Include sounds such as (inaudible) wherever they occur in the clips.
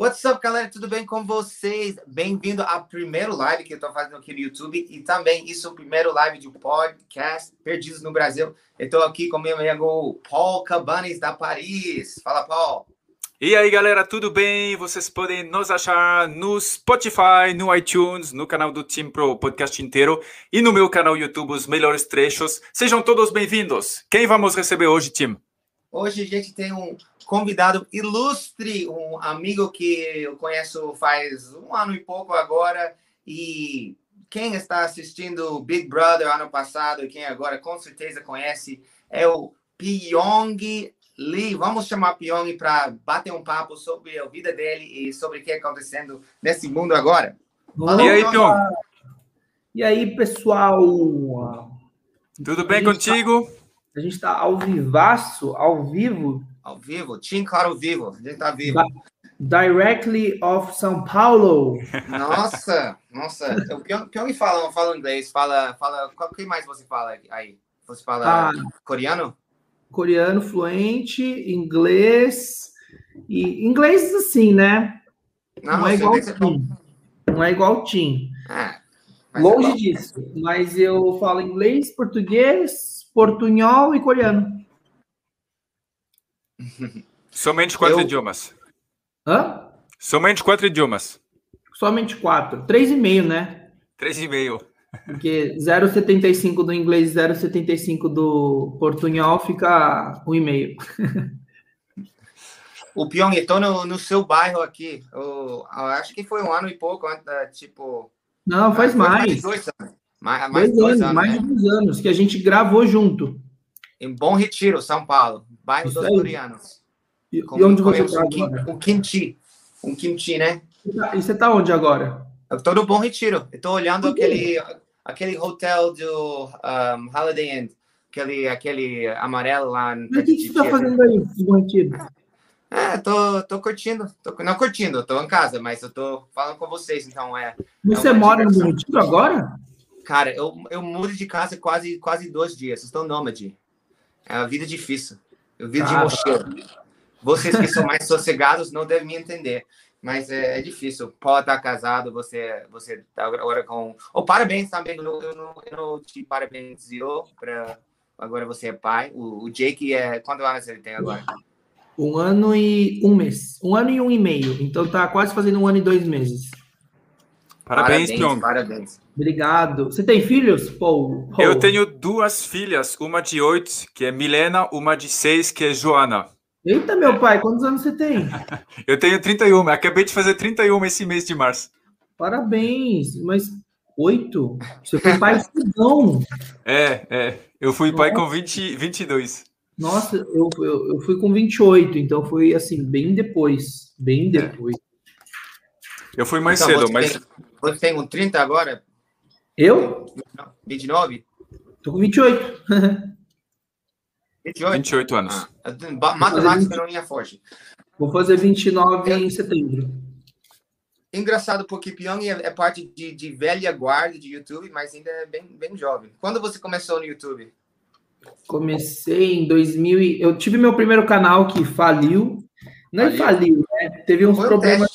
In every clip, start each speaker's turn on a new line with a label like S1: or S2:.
S1: What's up, galera? Tudo bem com vocês? Bem-vindo ao primeiro live que eu estou fazendo aqui no YouTube e também isso é o primeiro live de podcast Perdidos no Brasil. Eu estou aqui com meu amigo Paul Cabanes da Paris. Fala, Paul.
S2: E aí, galera, tudo bem? Vocês podem nos achar no Spotify, no iTunes, no canal do Team Pro Podcast inteiro e no meu canal YouTube, os melhores trechos. Sejam todos bem-vindos. Quem vamos receber hoje, Tim?
S1: Hoje a gente tem um convidado ilustre, um amigo que eu conheço faz um ano e pouco agora. E quem está assistindo Big Brother ano passado e quem agora com certeza conhece é o Pyong Lee. Vamos chamar Pyong para bater um papo sobre a vida dele e sobre o que está acontecendo nesse mundo agora.
S2: Valeu, e aí, Pyong?
S3: E aí, pessoal?
S2: Tudo bem contigo?
S3: A gente está ao vivaço, ao vivo,
S1: ao vivo, Team Claro Vivo, a gente tá vivo.
S3: Directly of São Paulo.
S1: Nossa, nossa. O Pyong fala, fala inglês, fala, fala. O que mais você fala aí? Você fala ah, coreano?
S3: Coreano fluente, inglês e inglês assim, né? Não, não é igual Tim. Não é igual Tim. Ah, Longe é disso. Mas eu falo inglês, português, portunhol e coreano.
S2: Somente quatro eu... idiomas.
S3: Hã?
S2: Somente quatro idiomas.
S3: Somente quatro. Três e meio, né?
S2: Três e meio.
S3: Porque 0,75 do inglês e 0,75 do portunhol fica um e meio.
S1: O Pyong, estou no, no seu bairro aqui. Eu, eu acho que foi um ano e pouco, tipo...
S3: Não, faz mais. Mais dois anos. Mais, mais dois, dois anos, anos, mais né? de dois anos, que a gente gravou junto.
S1: Em Bom Retiro, São Paulo. Bairro Isso dos coreanos.
S3: E, e onde você está
S1: um, agora? Um kimchi. Um kimchi, né?
S3: E você está onde agora?
S1: Eu estou no Bom Retiro. Estou olhando aquele, aquele hotel do um, Holiday Inn. Aquele, aquele amarelo lá.
S3: Mas o que você está fazendo aí, Bom Retiro?
S1: É, tô, tô curtindo. Tô, não curtindo, tô em casa, mas eu tô falando com vocês, então é.
S3: Você
S1: é
S3: mora no Bom Retiro agora?
S1: Cara, eu, eu mudo de casa quase, quase dois dias. Estou nômade. É uma vida difícil. Eu vida de mochila. Vocês que são mais sossegados não devem me entender. Mas é, é difícil. Pode estar casado, você você tá agora com. Oh, parabéns também. Eu não, eu não, eu não te parabenizou para agora você é pai. O, o Jake é. Quantos anos ele tem agora?
S3: Um ano e um mês. Um ano e um e meio. Então tá quase fazendo um ano e dois meses.
S2: Parabéns, Pyong.
S1: Parabéns.
S3: Obrigado. Você tem filhos, Paul? Paul?
S2: Eu tenho duas filhas, uma de oito, que é Milena, uma de seis, que é Joana.
S3: Eita, meu pai, quantos anos você tem? (laughs)
S2: eu tenho 31, acabei de fazer 31 esse mês de março.
S3: Parabéns, mas oito? Você foi pai não? (laughs)
S2: É, é. Eu fui Nossa. pai com 20, 22.
S3: Nossa, eu, eu, eu fui com 28, então foi assim, bem depois. Bem é.
S2: Eu fui mais então, cedo,
S1: você
S2: mas.
S1: Tem, você tem um 30 agora?
S3: Eu?
S1: 29?
S3: Tô com 28.
S2: 28? 28 anos.
S1: Ah, matemática não é forte.
S3: Vou fazer 29 em setembro.
S1: Engraçado, porque Pyong é, é parte de, de, velha guarda de YouTube, mas ainda é bem, bem jovem. Quando você começou no YouTube?
S3: Comecei em 2000 e... Eu tive meu primeiro canal que faliu. Não é faliu, né? Teve uns foi problemas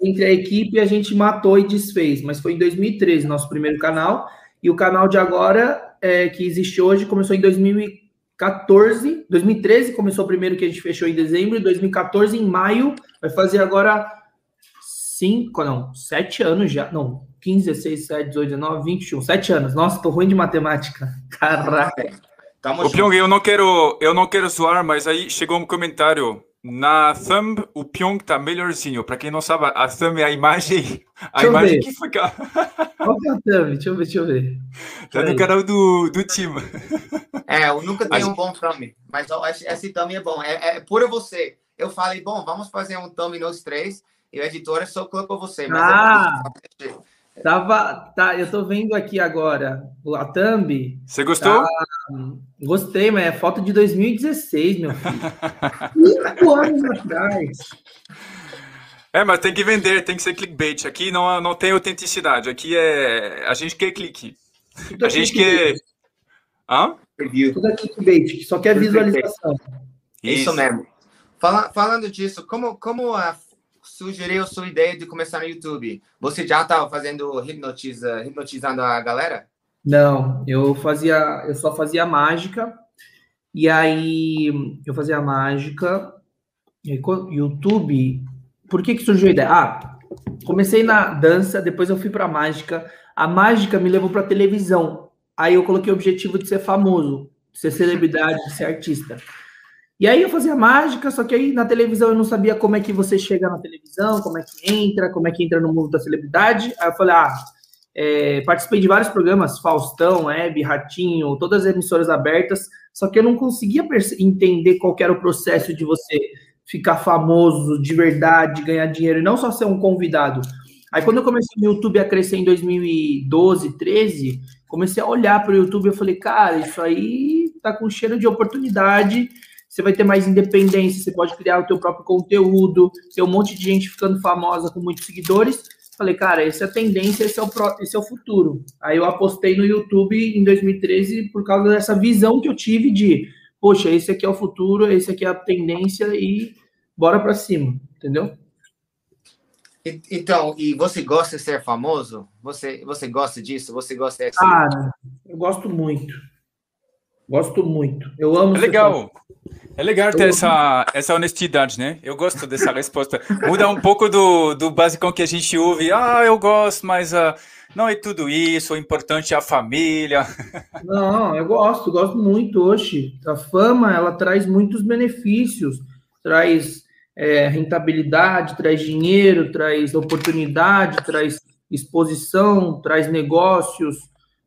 S3: entre a equipe e a gente matou e desfez. Mas foi em 2013, nosso primeiro canal. E o canal de agora, é, que existe hoje, começou em 2014 2014, 2013 começou o primeiro que a gente fechou em dezembro, e 2014 em maio, vai fazer agora cinco, não, sete anos já, não, 15, 16, 17, 18, 19, 21, sete anos. Nossa, tô ruim de matemática. (laughs) Caraca.
S2: Tamo Pyong, eu não quero, eu não quero zoar, mas aí chegou um comentário na thumb, o Pyong tá melhorzinho. Para quem não sabe, a thumb é a imagem, a deixa imagem que fica. (laughs)
S3: Qual que é a thumb? Deixa eu ver, deixa eu ver.
S2: Tá no canal do, do time.
S1: É, eu nunca tenho um bom thumb, mas esse thumb é bom. É, é por você. Eu falei, bom, vamos fazer um thumb nos três. E o editor é só colocou você. Mas
S3: ah! É Tava, tá, eu tô vendo aqui agora a thumb.
S2: Você gostou? Tá,
S3: gostei, mas é foto de 2016, meu filho. (laughs) Cinco anos atrás.
S2: É, mas tem que vender, tem que ser clickbait. Aqui não, não tem autenticidade. Aqui é. A gente quer clique. A gente quer. Hã?
S3: Tudo é clickbait, só quer visualização.
S1: Isso, Isso mesmo. Fala, falando disso, como, como a sugeriu sua ideia de começar no YouTube? Você já estava fazendo hipnotiza, hipnotizando a galera?
S3: Não, eu fazia, eu só fazia mágica. E aí eu fazia mágica. YouTube. Por que que surgiu a ideia? Ah, comecei na dança, depois eu fui para mágica. A mágica me levou para televisão. Aí eu coloquei o objetivo de ser famoso, de ser celebridade, de ser artista. E aí eu fazia mágica, só que aí na televisão eu não sabia como é que você chega na televisão, como é que entra, como é que entra no mundo da celebridade. Aí eu falei, ah, é, participei de vários programas, Faustão, Web, Ratinho, todas as emissoras abertas, só que eu não conseguia entender qual era o processo de você ficar famoso de verdade, ganhar dinheiro, e não só ser um convidado. Aí quando eu comecei o YouTube a crescer em 2012, 13, comecei a olhar para o YouTube e falei, cara, isso aí tá com cheiro de oportunidade, você vai ter mais independência, você pode criar o teu próprio conteúdo, ter um monte de gente ficando famosa com muitos seguidores. Falei, cara, essa é a tendência, esse é o, pro, esse é o futuro. Aí eu apostei no YouTube em 2013 por causa dessa visão que eu tive de, poxa, esse aqui é o futuro, esse aqui é a tendência e bora para cima, entendeu?
S1: Então, e você gosta de ser famoso? Você, você gosta disso? Você gosta de...
S3: Cara, eu gosto muito. Gosto muito. Eu amo.
S2: É legal. É legal ter essa, essa honestidade, né? Eu gosto dessa resposta. Muda um pouco do, do basicão que a gente ouve. Ah, eu gosto, mas uh, não é tudo isso. O importante é a família. (laughs)
S3: Não, eu gosto, gosto muito. Oxe, a fama, ela traz muitos benefícios. Traz é, rentabilidade, traz dinheiro, traz oportunidade, traz exposição, traz negócios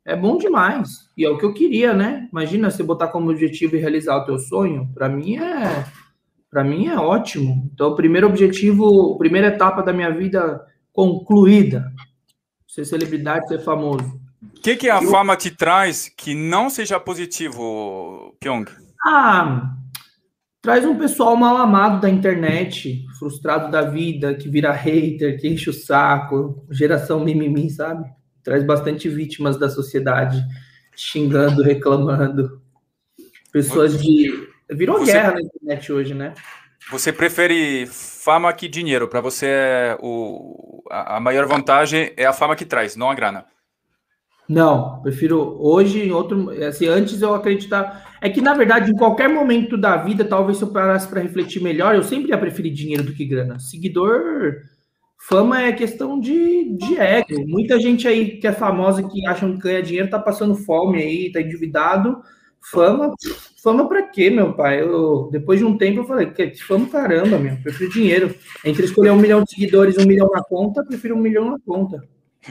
S3: é bom demais. E é o que eu queria, né? Imagina você botar como objetivo e realizar o teu sonho. Para mim é para mim é ótimo. Então, o primeiro objetivo, a primeira etapa da minha vida concluída. Ser celebridade, ser famoso.
S2: O que, que a eu... fama te traz que não seja positivo, Pyong?
S3: Ah, traz um pessoal mal amado da internet, frustrado da vida, que vira hater, que enche o saco, geração mimimi, sabe? Traz bastante vítimas da sociedade xingando, reclamando. Pessoas de. Virou você, guerra na internet hoje, né?
S2: Você prefere fama que dinheiro? Para você, é o, a, maior vantagem é a fama que traz, não a grana.
S3: Não, prefiro hoje, em outro. Assim, antes eu acreditar. É que, na verdade, em qualquer momento da vida, talvez se eu parasse para refletir melhor, eu sempre ia preferir dinheiro do que grana. Seguidor Fama é questão de, de ego. Muita gente aí que é famosa, que acham que ganha dinheiro, tá passando fome aí, tá endividado. Fama, fama para quê, meu pai? Eu, depois de um tempo eu falei, que fama caramba, meu, prefiro dinheiro. Entre escolher um milhão de seguidores e um milhão na conta, prefiro um milhão na conta.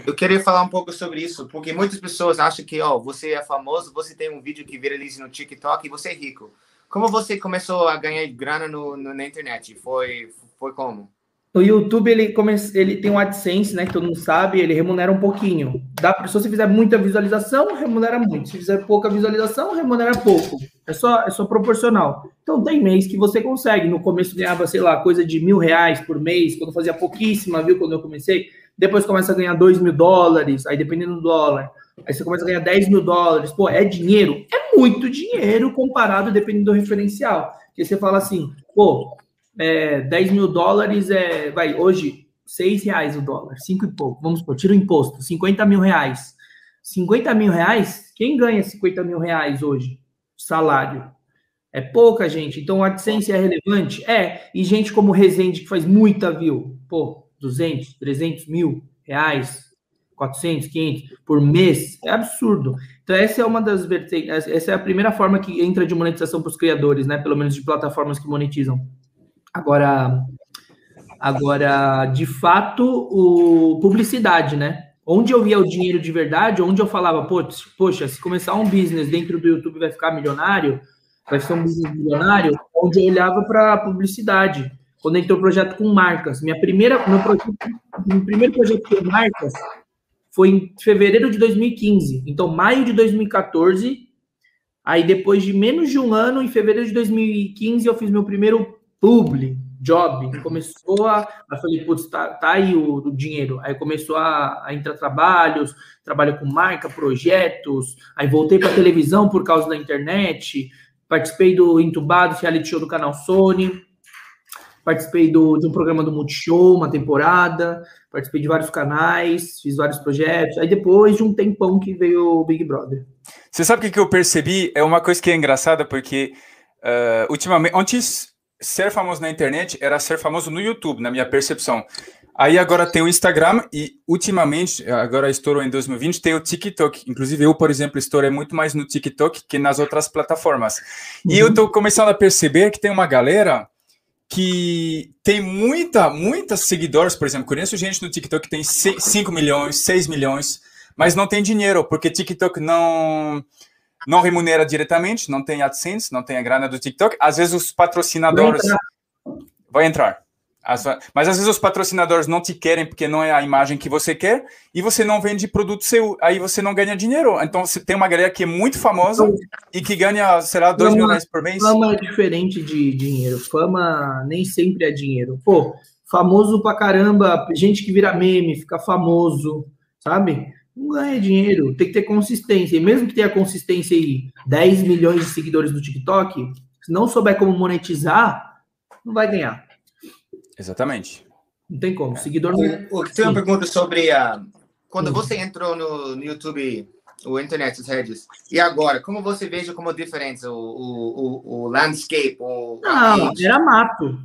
S1: Eu queria falar um pouco sobre isso, porque muitas pessoas acham que, ó, você é famoso, você tem um vídeo que viraliza no TikTok e você é rico. Como você começou a ganhar grana no, no na internet? Foi, foi como?
S3: O YouTube ele, come... ele tem um AdSense, né? Que todo mundo sabe, ele remunera um pouquinho. Dá pra... Se você fizer muita visualização, remunera muito. Se fizer pouca visualização, remunera pouco. É só, é só proporcional. Então tem mês que você consegue. No começo ganhava, sei lá, coisa de mil reais por mês, quando fazia pouquíssima, viu? Quando eu comecei. Depois começa a ganhar dois mil dólares, aí dependendo do dólar. Aí você começa a ganhar 10 mil dólares. Pô, é dinheiro? É muito dinheiro comparado, dependendo do referencial. Porque você fala assim, pô, é, 10 mil dólares é, vai, hoje, 6 reais o dólar, 5 e pouco, vamos supor, tira o imposto, 50 mil reais. 50 mil reais, quem ganha 50 mil reais hoje? Salário. É pouca gente, então o AdSense é relevante? É, e gente como Resende que faz muita view, pô, 200, 300 mil reais, 400, 500 por mês, é absurdo. Então essa é uma das vertentes, essa é a primeira forma que entra de monetização para os criadores, né, pelo menos de plataformas que monetizam. Agora, agora, de fato, o publicidade, né? Onde eu via o dinheiro de verdade, onde eu falava, poxa, se começar um business dentro do YouTube vai ficar milionário, vai ser um business milionário, onde eu olhava para publicidade. Quando entrou o projeto com marcas, minha primeira, meu, projeto, meu primeiro projeto com marcas foi em fevereiro de 2015. Então, maio de 2014, aí depois de menos de um ano, em fevereiro de 2015, eu fiz meu primeiro publi, job, começou a. Eu falei, putz, tá, tá aí o, o, dinheiro. Aí começou a, a, entrar trabalhos, trabalho com marca, projetos. Aí voltei para televisão por causa da internet. Participei do Entubado, reality show do canal Sony. participei do, de um programa do Multishow, uma temporada, participei de vários canais, fiz vários projetos. Aí depois de um tempão que veio o Big Brother.
S2: Você sabe o que eu percebi? É uma coisa que é engraçada, porque uh, ultimamente, antes ser famoso na internet era ser famoso no YouTube, na minha percepção. Aí agora tem o Instagram e ultimamente, agora estourou em 2020, tem o TikTok. Inclusive eu, por exemplo, estourei muito mais no TikTok que nas outras plataformas. Uhum. E eu tô começando a perceber que tem uma galera que tem muita, muitas seguidores, por exemplo, conheço gente no TikTok que tem 5 milhões, 6 milhões, mas não tem dinheiro, porque TikTok não não remunera diretamente, não tem AdSense, não tem a grana do TikTok. Às vezes os patrocinadores vai entrar. Mas às vezes os patrocinadores não te querem porque não é a imagem que você quer e você não vende produto seu, aí você não ganha dinheiro. Então você tem uma galera que é muito famosa e que ganha, será, 2 mil reais por mês.
S3: Fama é diferente de dinheiro. Fama nem sempre é dinheiro. Pô, famoso pra caramba, gente que vira meme, fica famoso, sabe? Não ganha dinheiro, tem que ter consistência. E mesmo que tenha consistência aí, 10 milhões de seguidores no TikTok, se não souber como monetizar, não vai ganhar.
S2: Exatamente.
S3: Não tem como. Seguidor não.
S1: O, tem uma pergunta sobre a. Quando hum. você entrou no, no YouTube, o internet, as redes, e agora, como você veja como diferença o, o, o, o landscape? O,
S3: não, era mato.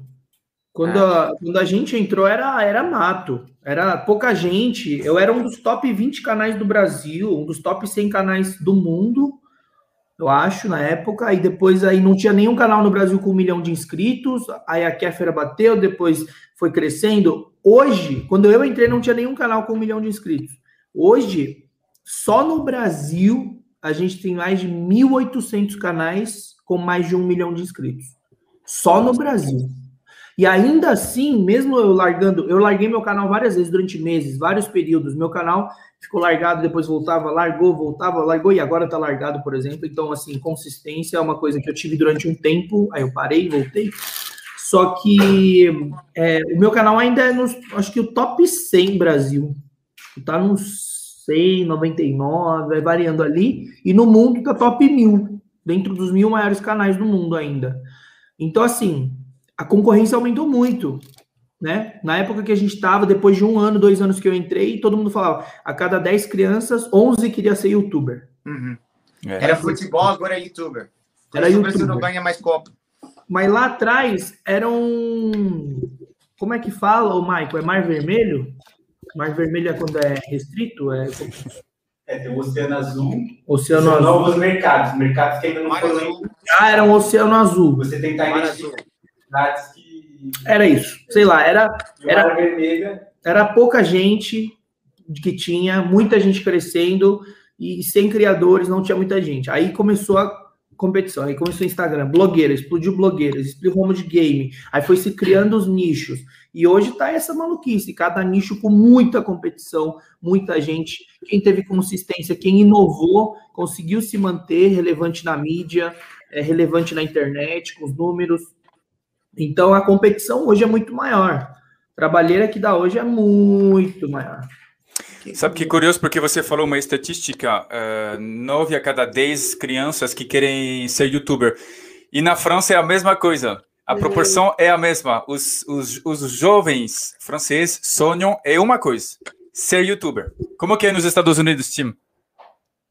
S3: Quando, a, quando a gente entrou, era, era mato. Era pouca gente. Eu era um dos top 20 canais do Brasil, um dos top 100 canais do mundo eu acho, na época, e depois aí não tinha nenhum canal no Brasil com um milhão de inscritos, aí a Kéfera bateu, depois foi crescendo. Hoje, quando eu entrei, não tinha nenhum canal com um milhão de inscritos. Hoje, só no Brasil, a gente tem mais de 1.800 canais com mais de um milhão de inscritos. Só no Brasil. E ainda assim, mesmo eu largando, eu larguei meu canal várias vezes durante meses, vários períodos. Meu canal ficou largado, depois voltava, largou, voltava, largou e agora tá largado, por exemplo. Então, assim, consistência é uma coisa que eu tive durante um tempo, aí eu parei, voltei. Só que é, o meu canal ainda é nos, acho que o top 100 Brasil. Tá nos 100, 99, vai variando ali. E no mundo tá top 1000, dentro dos mil maiores canais do mundo ainda. Então, assim, a concorrência aumentou muito. Né? Na época que a gente estava, depois de um ano, dois anos que eu entrei, todo mundo falava: a cada 10 crianças, 11 queria ser youtuber.
S1: Uhum. É. Era futebol, agora é youtuber.
S3: era youtuber.
S1: não ganha mais copa.
S3: Mas lá atrás era um. Como é que fala, o Michael? É mar vermelho? Mar vermelho é quando é restrito? É,
S4: é tem o Oceano Azul.
S3: Oceano Azul.
S4: novos mercados, mercados que ainda não foram.
S3: Ah, era um Oceano Azul.
S4: Você tem que estar cidades
S3: que. Era isso. Sei lá, era. Era, era pouca gente que tinha, muita gente crescendo e sem criadores não tinha muita gente. Aí começou a competição, aí começou o Instagram, blogueira, explodiu blogueiras, explodiu home de game, aí foi se criando os nichos. E hoje tá essa maluquice, cada nicho com muita competição, muita gente. Quem teve consistência, quem inovou, conseguiu se manter relevante na mídia, é, relevante na internet, com os números. Então a competição hoje é muito maior. Trabalheira que dá hoje é muito maior.
S2: Sabe que curioso, porque você falou uma estatística: uh, nove a cada dez crianças que querem ser youtuber. E na França é a mesma coisa. A proporção é a mesma. Os, os, os jovens franceses sonham é uma coisa: ser youtuber. Como que é nos Estados Unidos, Tim?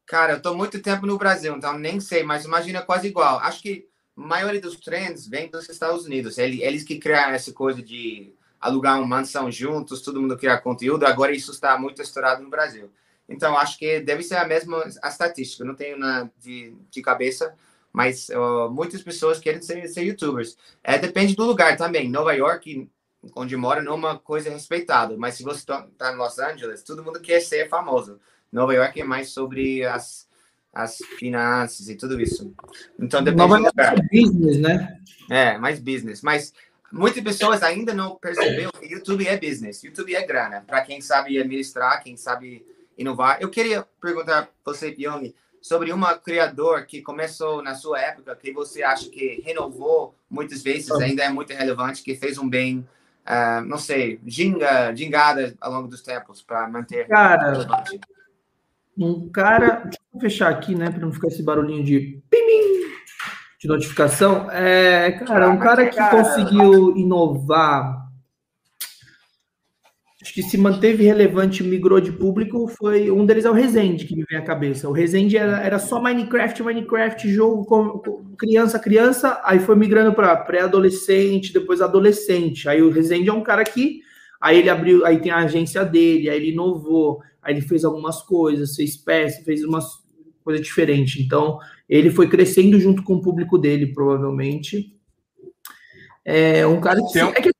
S1: Cara, eu tô muito tempo no Brasil, então nem sei, mas imagina quase igual. Acho que a maioria dos trends vem dos Estados Unidos. Eles, eles que criaram essa coisa de alugar uma mansão juntos, todo mundo criar conteúdo. Agora isso está muito estourado no Brasil. Então acho que deve ser a mesma a estatística. Não tenho na de, de cabeça, mas uh, muitas pessoas querem ser, ser YouTubers. É depende do lugar também. Nova York, onde mora, não é uma coisa respeitada. Mas se você está tá em Los Angeles, todo mundo quer ser famoso. Nova York é mais sobre as as finanças e tudo isso. Então depende do lugar.
S3: business, né?
S1: É, mais business. Mas muitas pessoas ainda não perceberam que YouTube é business, YouTube é grana. Para quem sabe administrar, quem sabe inovar. Eu queria perguntar você, Pione, sobre uma criador que começou na sua época, que você acha que renovou muitas vezes, ainda é muito relevante, que fez um bem, uh, não sei, ginga, gingada ao longo dos tempos para manter
S3: Cara, relevante um cara. Deixa eu fechar aqui, né? Para não ficar esse barulhinho de. Pim, de notificação. É, cara, um cara que conseguiu inovar acho que se manteve relevante migrou de público foi um deles é o Resende que me vem à cabeça. O Resende era, era só Minecraft, Minecraft, jogo com, com criança, criança, aí foi migrando para pré-adolescente, depois adolescente. Aí o Resende é um cara que aí ele abriu, aí tem a agência dele, aí ele inovou, aí ele fez algumas coisas, fez peça, fez umas coisas diferentes. Então, ele foi crescendo junto com o público dele, provavelmente. É um cara que, é que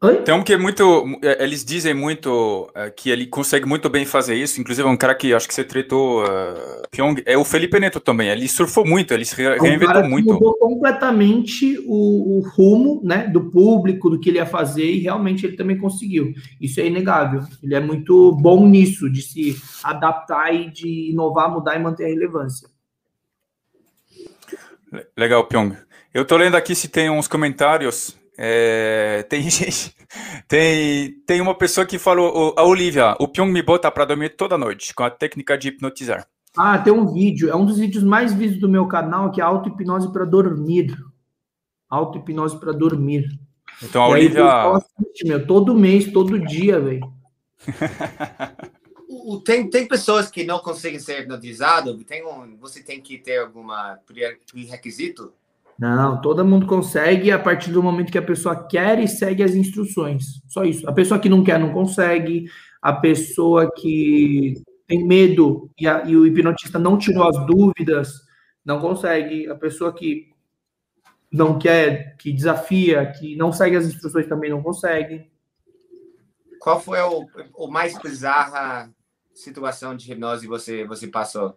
S2: Oi? Tem um que é muito. É, eles dizem muito uh, que ele consegue muito bem fazer isso. Inclusive, um cara que acho que você tretou, uh, Pyong, é o Felipe Neto também. Ele surfou muito, ele se reinventou é um muito.
S3: mudou completamente o, o, rumo né, do público, do que ele ia fazer, e realmente ele também conseguiu. Isso é inegável. Ele é muito bom nisso, de se adaptar e de inovar, mudar e manter a relevância.
S2: Legal, Pyong. Eu tô lendo aqui se tem uns comentários é, tem (laughs) gente, tem, tem uma pessoa que falou, a Olivia, o Pyong me bota para dormir toda noite com a técnica de hipnotizar.
S3: Ah, tem um vídeo, é um dos vídeos mais vistos do meu canal, que é auto-hipnose para dormir. Auto-hipnose para dormir.
S2: Então a Olivia.
S3: Assiste, meu, todo mês, todo dia, velho. (laughs)
S1: tem, tem pessoas que não conseguem ser hipnotizados. Tem um, você tem que ter alguma pré-requisito?
S3: Não, todo mundo consegue a partir do momento que a pessoa quer e segue as instruções. Só isso. A pessoa que não quer não consegue. A pessoa que tem medo e, a, e o hipnotista não tirou as dúvidas não consegue. A pessoa que não quer, que desafia, que não segue as instruções também não consegue.
S1: Qual foi o, o mais bizarra situação de hipnose você você passou?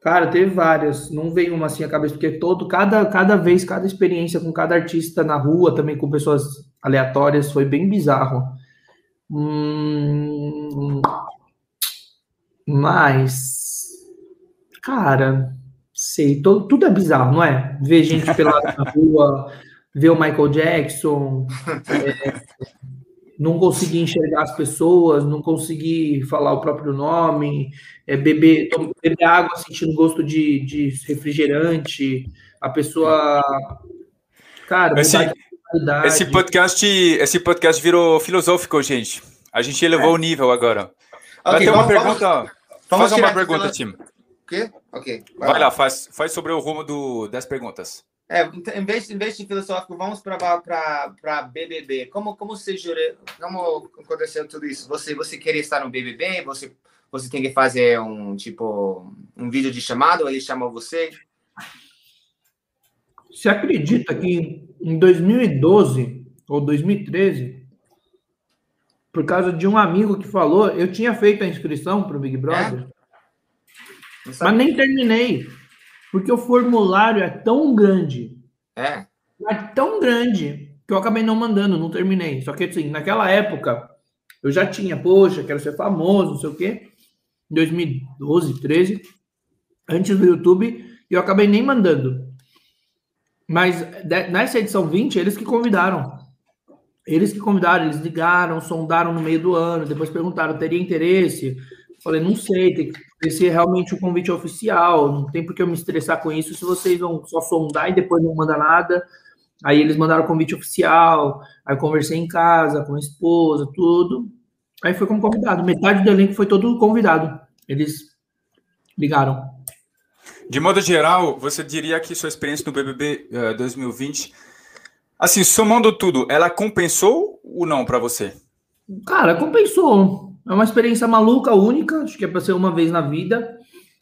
S3: Cara, teve várias. Não veio uma assim à cabeça, porque todo, cada, cada vez, cada experiência com cada artista na rua, também com pessoas aleatórias, foi bem bizarro. Hum, mas, cara, sei, todo, tudo é bizarro, não é? Ver gente pelada na rua, (laughs) ver o Michael Jackson, é, (laughs) não conseguir enxergar as pessoas, não conseguir falar o próprio nome, é, beber, beber água sentindo gosto de, de refrigerante, a pessoa. Cara,
S2: esse, esse podcast, esse podcast virou filosófico, gente. A gente elevou é. o nível agora. Okay, Vai ter uma pergunta. Vamos, vamos faz uma pergunta, Tim.
S1: O quê? Ok.
S2: Vai, vai lá, faz, faz sobre o rumo do, das perguntas.
S1: É, então, em vez, em vez de filosófico, vamos para BBB. Como, como, você jure, como aconteceu tudo isso? Você, você queria estar no BBB? Você, você tem que fazer um, tipo, um vídeo de chamado? Ele chamou você?
S3: Você acredita que em 2012 ou 2013, por causa de um amigo que falou, eu tinha feito a inscrição para o Big Brother, é? mas nem terminei. Porque o formulário é tão grande.
S1: É.
S3: É tão grande que eu acabei não mandando, não terminei. Só que assim, naquela época, eu já tinha, poxa, quero ser famoso, não sei o quê. Em 2012, 13, antes do YouTube, eu acabei nem mandando. Mas nessa edição 20, eles que convidaram. Eles que convidaram, eles ligaram, sondaram no meio do ano, depois perguntaram, teria interesse? Falei, não sei, tem que ser realmente o um convite oficial, não tem por que eu me estressar com isso se vocês vão só sondar e depois não manda nada. Aí eles mandaram o convite oficial, aí conversei em casa com a esposa, tudo. Aí foi como convidado. Metade do elenco foi todo convidado. Eles ligaram.
S2: De modo geral, você diria que sua experiência no BBB uh, 2020, assim, somando tudo, ela compensou ou não para você?
S3: Cara, compensou. É uma experiência maluca, única, acho que é para ser uma vez na vida.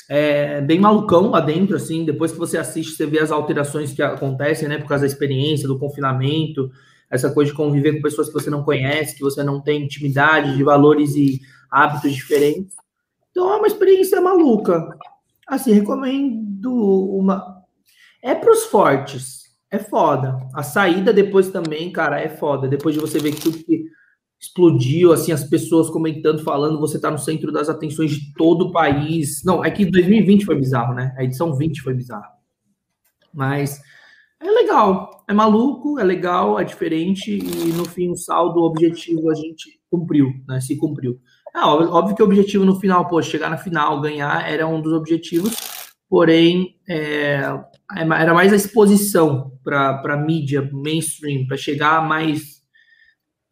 S3: É bem malucão lá dentro, assim. Depois que você assiste, você vê as alterações que acontecem, né? Por causa da experiência, do confinamento, essa coisa de conviver com pessoas que você não conhece, que você não tem intimidade, de valores e hábitos diferentes. Então é uma experiência maluca. Assim, recomendo uma. É para os fortes. É foda. A saída depois também, cara, é foda. Depois de você ver tudo que explodiu, assim, as pessoas comentando, falando, você tá no centro das atenções de todo o país. Não, é que 2020 foi bizarro, né? A edição 20 foi bizarro. Mas é legal, é maluco, é legal, é diferente e no fim o saldo, o objetivo a gente cumpriu, né? Se cumpriu. É óbvio, que o objetivo no final, pô, chegar na final, ganhar, era um dos objetivos, porém é, era mais a exposição para mídia mainstream, para chegar mais.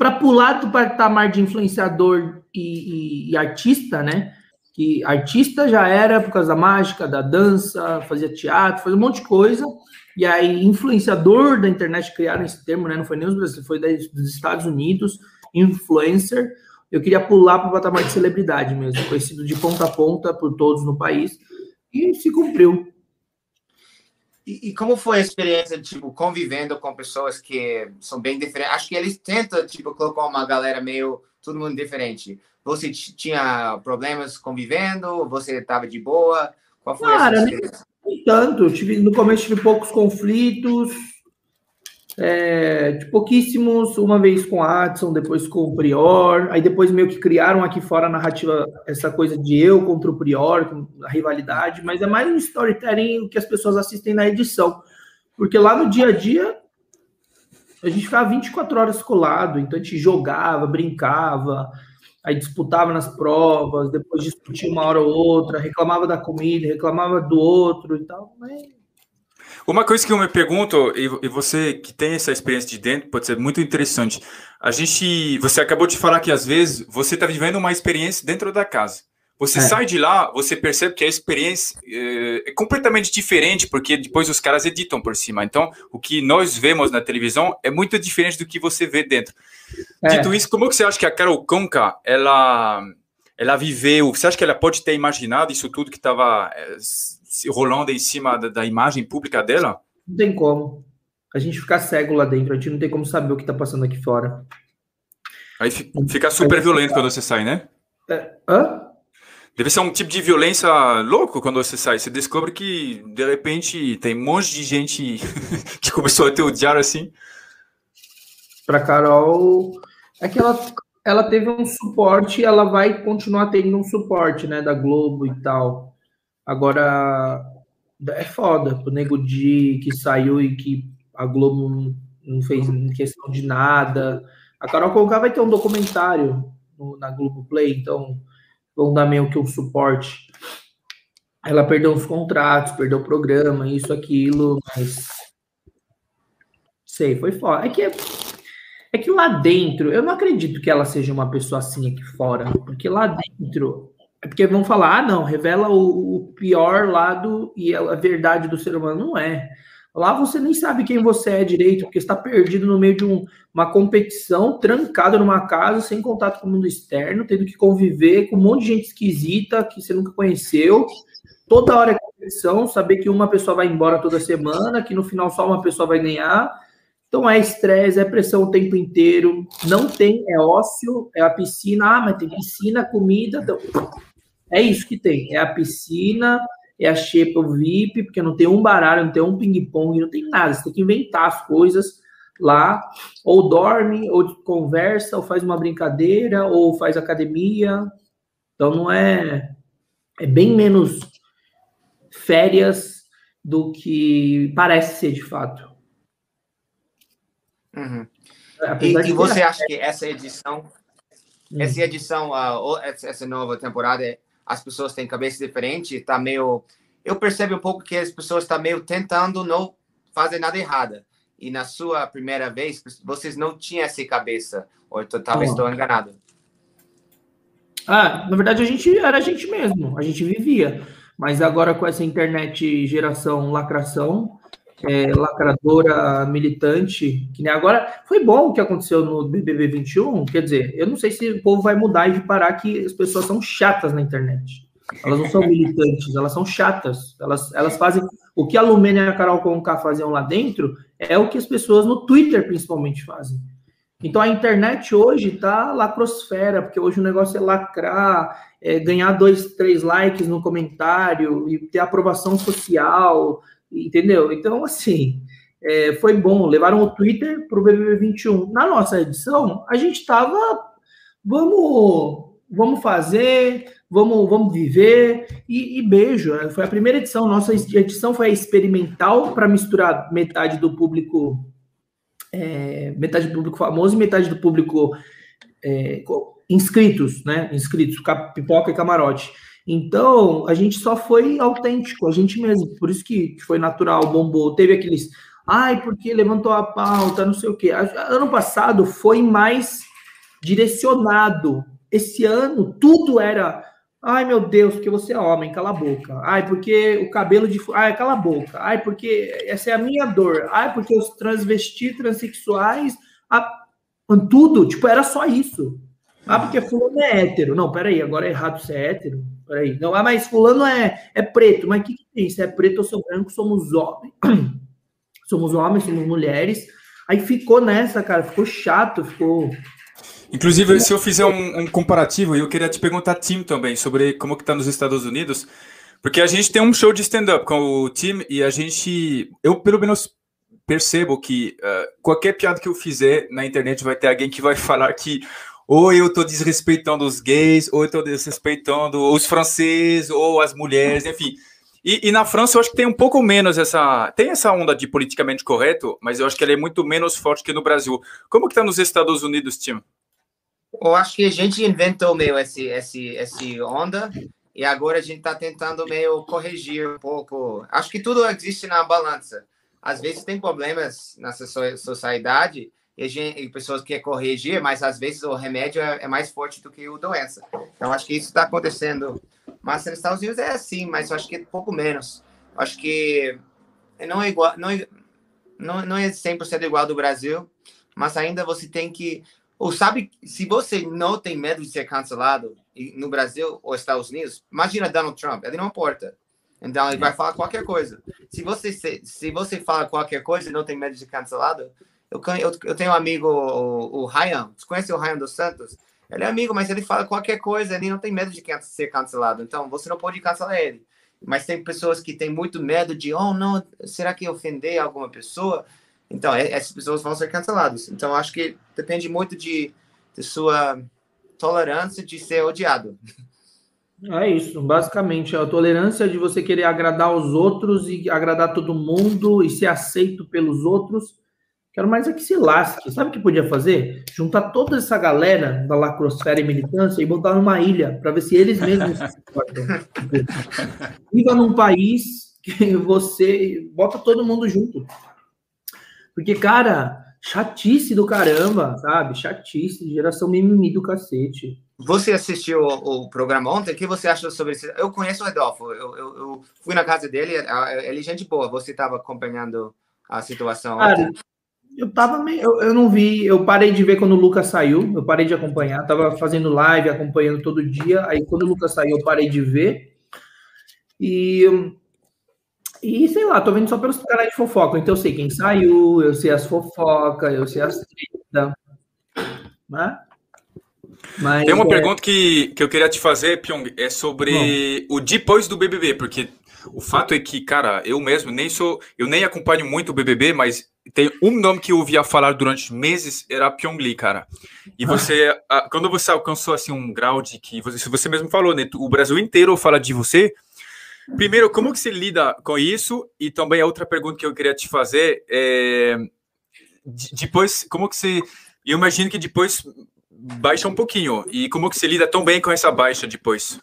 S3: Para pular do patamar de influenciador e, e, e, artista, né? Que artista já era por causa da mágica, da dança, fazia teatro, fazia um monte de coisa. E aí, influenciador da internet criaram esse termo, né? Não foi nem os brasileiros, foi dos Estados Unidos, influencer. Eu queria pular para o patamar de celebridade mesmo, conhecido de ponta a ponta por todos no país. E se cumpriu.
S1: E, e, como foi a experiência, tipo, convivendo com pessoas que são bem diferentes? Acho que eles tentam, tipo, colocar uma galera meio, todo mundo diferente. Você tinha problemas convivendo? Você estava de boa? Qual foi Cara, essa experiência?
S3: Nem tanto. tive, no começo tive poucos conflitos, é, de pouquíssimos, uma vez com Adson, depois com o Prior, aí depois meio que criaram aqui fora a narrativa, essa coisa de eu contra o Prior, a rivalidade, mas é mais um storytelling que as pessoas assistem na edição, porque lá no dia a dia a gente ficava 24 horas colado, então a gente jogava, brincava, aí disputava nas provas, depois discutia uma hora ou outra, reclamava da comida, reclamava do outro e tal, mas
S2: uma coisa que eu me pergunto, e você que tem essa experiência de dentro, pode ser muito interessante. A gente, você acabou de falar que às vezes você está vivendo uma experiência dentro da casa. Você é. sai de lá, você percebe que a experiência é, é, completamente diferente, porque depois os caras editam por cima. Então, o que nós vemos na televisão é muito diferente do que você vê dentro. É. Dito isso, como que você acha que a Carol Conca, ela, ela viveu? Você acha que ela pode ter imaginado isso tudo que estava é, rolando em cima da, da, imagem pública dela?
S3: Não tem como. A gente ficar cego lá dentro, a gente não tem como saber o que está passando aqui fora.
S2: Aí fica super violento quando você sai, né?
S3: É, hã?
S2: Deve ser um tipo de violência louco quando você sai. Você descobre que, de repente, tem um monte de gente (laughs) que começou a te odiar assim.
S3: Para Carol, é que ela, ela teve um suporte, ela vai continuar tendo um suporte, né, da Globo e tal. Agora, é foda o Nego Di que saiu e que a Globo não fez questão de nada. A Carol Conká vai ter um documentário no, na Globo Play, então vão dar meio que um suporte. Ela perdeu os contratos, perdeu o programa, isso, aquilo, mas. Sei, foi foda. É que, é que lá dentro, eu não acredito que ela seja uma pessoa assim aqui fora, porque lá dentro é porque vão falar, ah, não, revela o, o pior lado e a verdade do ser humano. Não é. Lá você nem sabe quem você é direito, porque está perdido no meio de um, uma competição, trancado numa casa, sem contato com o mundo externo, tendo que conviver com um monte de gente esquisita que você nunca conheceu. Toda hora é competição, saber que uma pessoa vai embora toda semana, que no final só uma pessoa vai ganhar. Então é estresse, é pressão o tempo inteiro. Não tem, é ócio, é a piscina. Ah, mas tem piscina, comida. Então... É isso que tem. É a piscina, é a xepa VIP, porque não tem um baralho, não tem um ping-pong, não tem nada. Você tem que inventar as coisas lá. Ou dorme, ou conversa, ou faz uma brincadeira, ou faz academia. Então não é. É bem menos férias do que parece ser de fato.
S1: Uhum. E, e, você acha que essa edição, hum. essa edição, uh, essa nova temporada é as pessoas têm cabeça diferente, tá meio. Eu percebo um pouco que as pessoas estão tá meio tentando não fazer nada errada. E na sua primeira vez, vocês não tinham essa cabeça. Ou talvez estou enganado.
S3: Ah, na verdade a gente era a gente mesmo, a gente vivia. Mas agora com essa internet geração lacração, é, lacradora militante, que nem agora. Foi bom o que aconteceu no BBB 21. Quer dizer, eu não sei se o povo vai mudar e parar que as pessoas são chatas na internet. Elas não são militantes, elas são chatas. Elas, elas fazem. O que a Lumena e a Carol Conká faziam lá dentro é o que as pessoas no Twitter, principalmente, fazem. Então a internet hoje tá lacrosfera, porque hoje o negócio é lacrar, é ganhar dois, três likes no comentário e ter aprovação social, entendeu? Então, assim, é, foi bom. Levaram o Twitter para o BBB 21. Na nossa edição, a gente estava, vamos, vamos fazer, vamos, vamos viver e, e, beijo. Foi a primeira edição. Nossa edição foi experimental para misturar metade do público, é, metade do público famoso e metade do público é, inscritos, né? Inscritos, pipoca e camarote. Então, a gente só foi autêntico, a gente mesmo. Por isso que foi natural, bombou. Teve aqueles, ai, porque levantou a pauta, não sei o quê. Ano passado foi mais direcionado. Esse ano, tudo era, ai, meu Deus, porque você é homem, cala a boca. Ai, porque o cabelo de. Ai, cala a boca. Ai, porque essa é a minha dor. Ai, porque os transvestis, transexuais. A... Tudo, tipo, era só isso. Ah, porque fulano é hétero. Não, peraí, agora é errado ser hétero. Não, ah, mas fulano é, é preto. Mas o que, que tem? Se é preto ou sou branco, somos homens. (clears throat) somos homens, somos mulheres. Aí ficou nessa, cara. Ficou chato, ficou...
S2: Inclusive, se eu fizer um, um comparativo, eu queria te perguntar, Tim, também, sobre como que tá nos Estados Unidos. Porque a gente tem um show de stand-up com o Tim e a gente... Eu, pelo menos, percebo que uh, qualquer piada que eu fizer na internet vai ter alguém que vai (laughs) falar que ou eu estou desrespeitando os gays, ou eu estou desrespeitando os franceses, ou as mulheres, enfim. E, e, na França eu acho que tem um pouco menos essa. Tem essa onda de politicamente correto, mas eu acho que ela é muito menos forte que no Brasil. Como que está nos Estados Unidos, Tim?
S1: Eu acho que a gente inventou meio esse, esse, esse onda e agora a gente está tentando meio corrigir um pouco. Acho que tudo existe na balança. Às vezes tem problemas nessa sociedade e, gente, e pessoas querem corrigir, mas às vezes o remédio é, é mais forte do que a doença. Então, acho que isso está acontecendo. Mas nos Estados Unidos é assim, mas eu acho que é pouco menos. Acho que não é igual, não é, não, não é 100% igual do Brasil, mas ainda você tem que. Ou sabe, se você não tem medo de ser cancelado no Brasil ou Estados Unidos, imagina Donald Trump, ele não importa. Então ele vai falar qualquer coisa. Se você se, se você fala qualquer coisa e não tem medo de ser cancelado, eu, eu, eu tenho um amigo, o, o Ryan. Você conhece o Ryan dos Santos? Ele é amigo, mas ele fala qualquer coisa, ele não tem medo de ser cancelado. Então, você não pode cancelar ele. Mas tem pessoas que têm muito medo de, oh, não, será que ofender alguma pessoa? Então, essas pessoas vão ser canceladas. Então, acho que depende muito de, de sua tolerância de ser odiado.
S3: É isso, basicamente, a tolerância de você querer agradar os outros e agradar todo mundo e ser aceito pelos outros Quero mais é que se lasque. Sabe o que podia fazer? Juntar toda essa galera da lacrosfera e militância e botar numa ilha para ver se eles mesmos se. (laughs) Viva num país que você bota todo mundo junto. Porque, cara, chatice do caramba, sabe? Chatice, geração mimimi do cacete.
S1: Você assistiu o, o, programa ontem? O que você acha sobre isso? Eu conheço o Rodolfo. Eu, eu, eu, fui na casa dele. Ele é gente boa. Você estava acompanhando a situação
S3: Cara, ontem? Eu tava meio. Eu, eu, não vi, eu parei de ver quando o Lucas saiu, eu parei de acompanhar, tava fazendo live, acompanhando todo dia. Aí quando o Lucas saiu, eu parei de ver. E. E sei lá, tô vendo só pelos canais de fofoca. Então eu sei quem saiu, eu sei as fofocas, eu sei as treta. Né?
S2: Mas, Tem uma é... pergunta que, que eu queria te fazer, Pyong, é sobre Bom. o depois do BBB, porque o fato é que, cara, eu mesmo nem sou, eu nem acompanho muito o BBB, mas tem um nome que eu ouvia falar durante meses era Pyong Lee, cara. E você, quando você alcançou assim um grau de que você, você mesmo falou, né, o Brasil inteiro fala de você. Primeiro, como que você lida com isso? E também a outra pergunta que eu queria te fazer é depois, como que você, eu imagino que depois baixa um pouquinho. E como que você lida tão bem com essa baixa depois?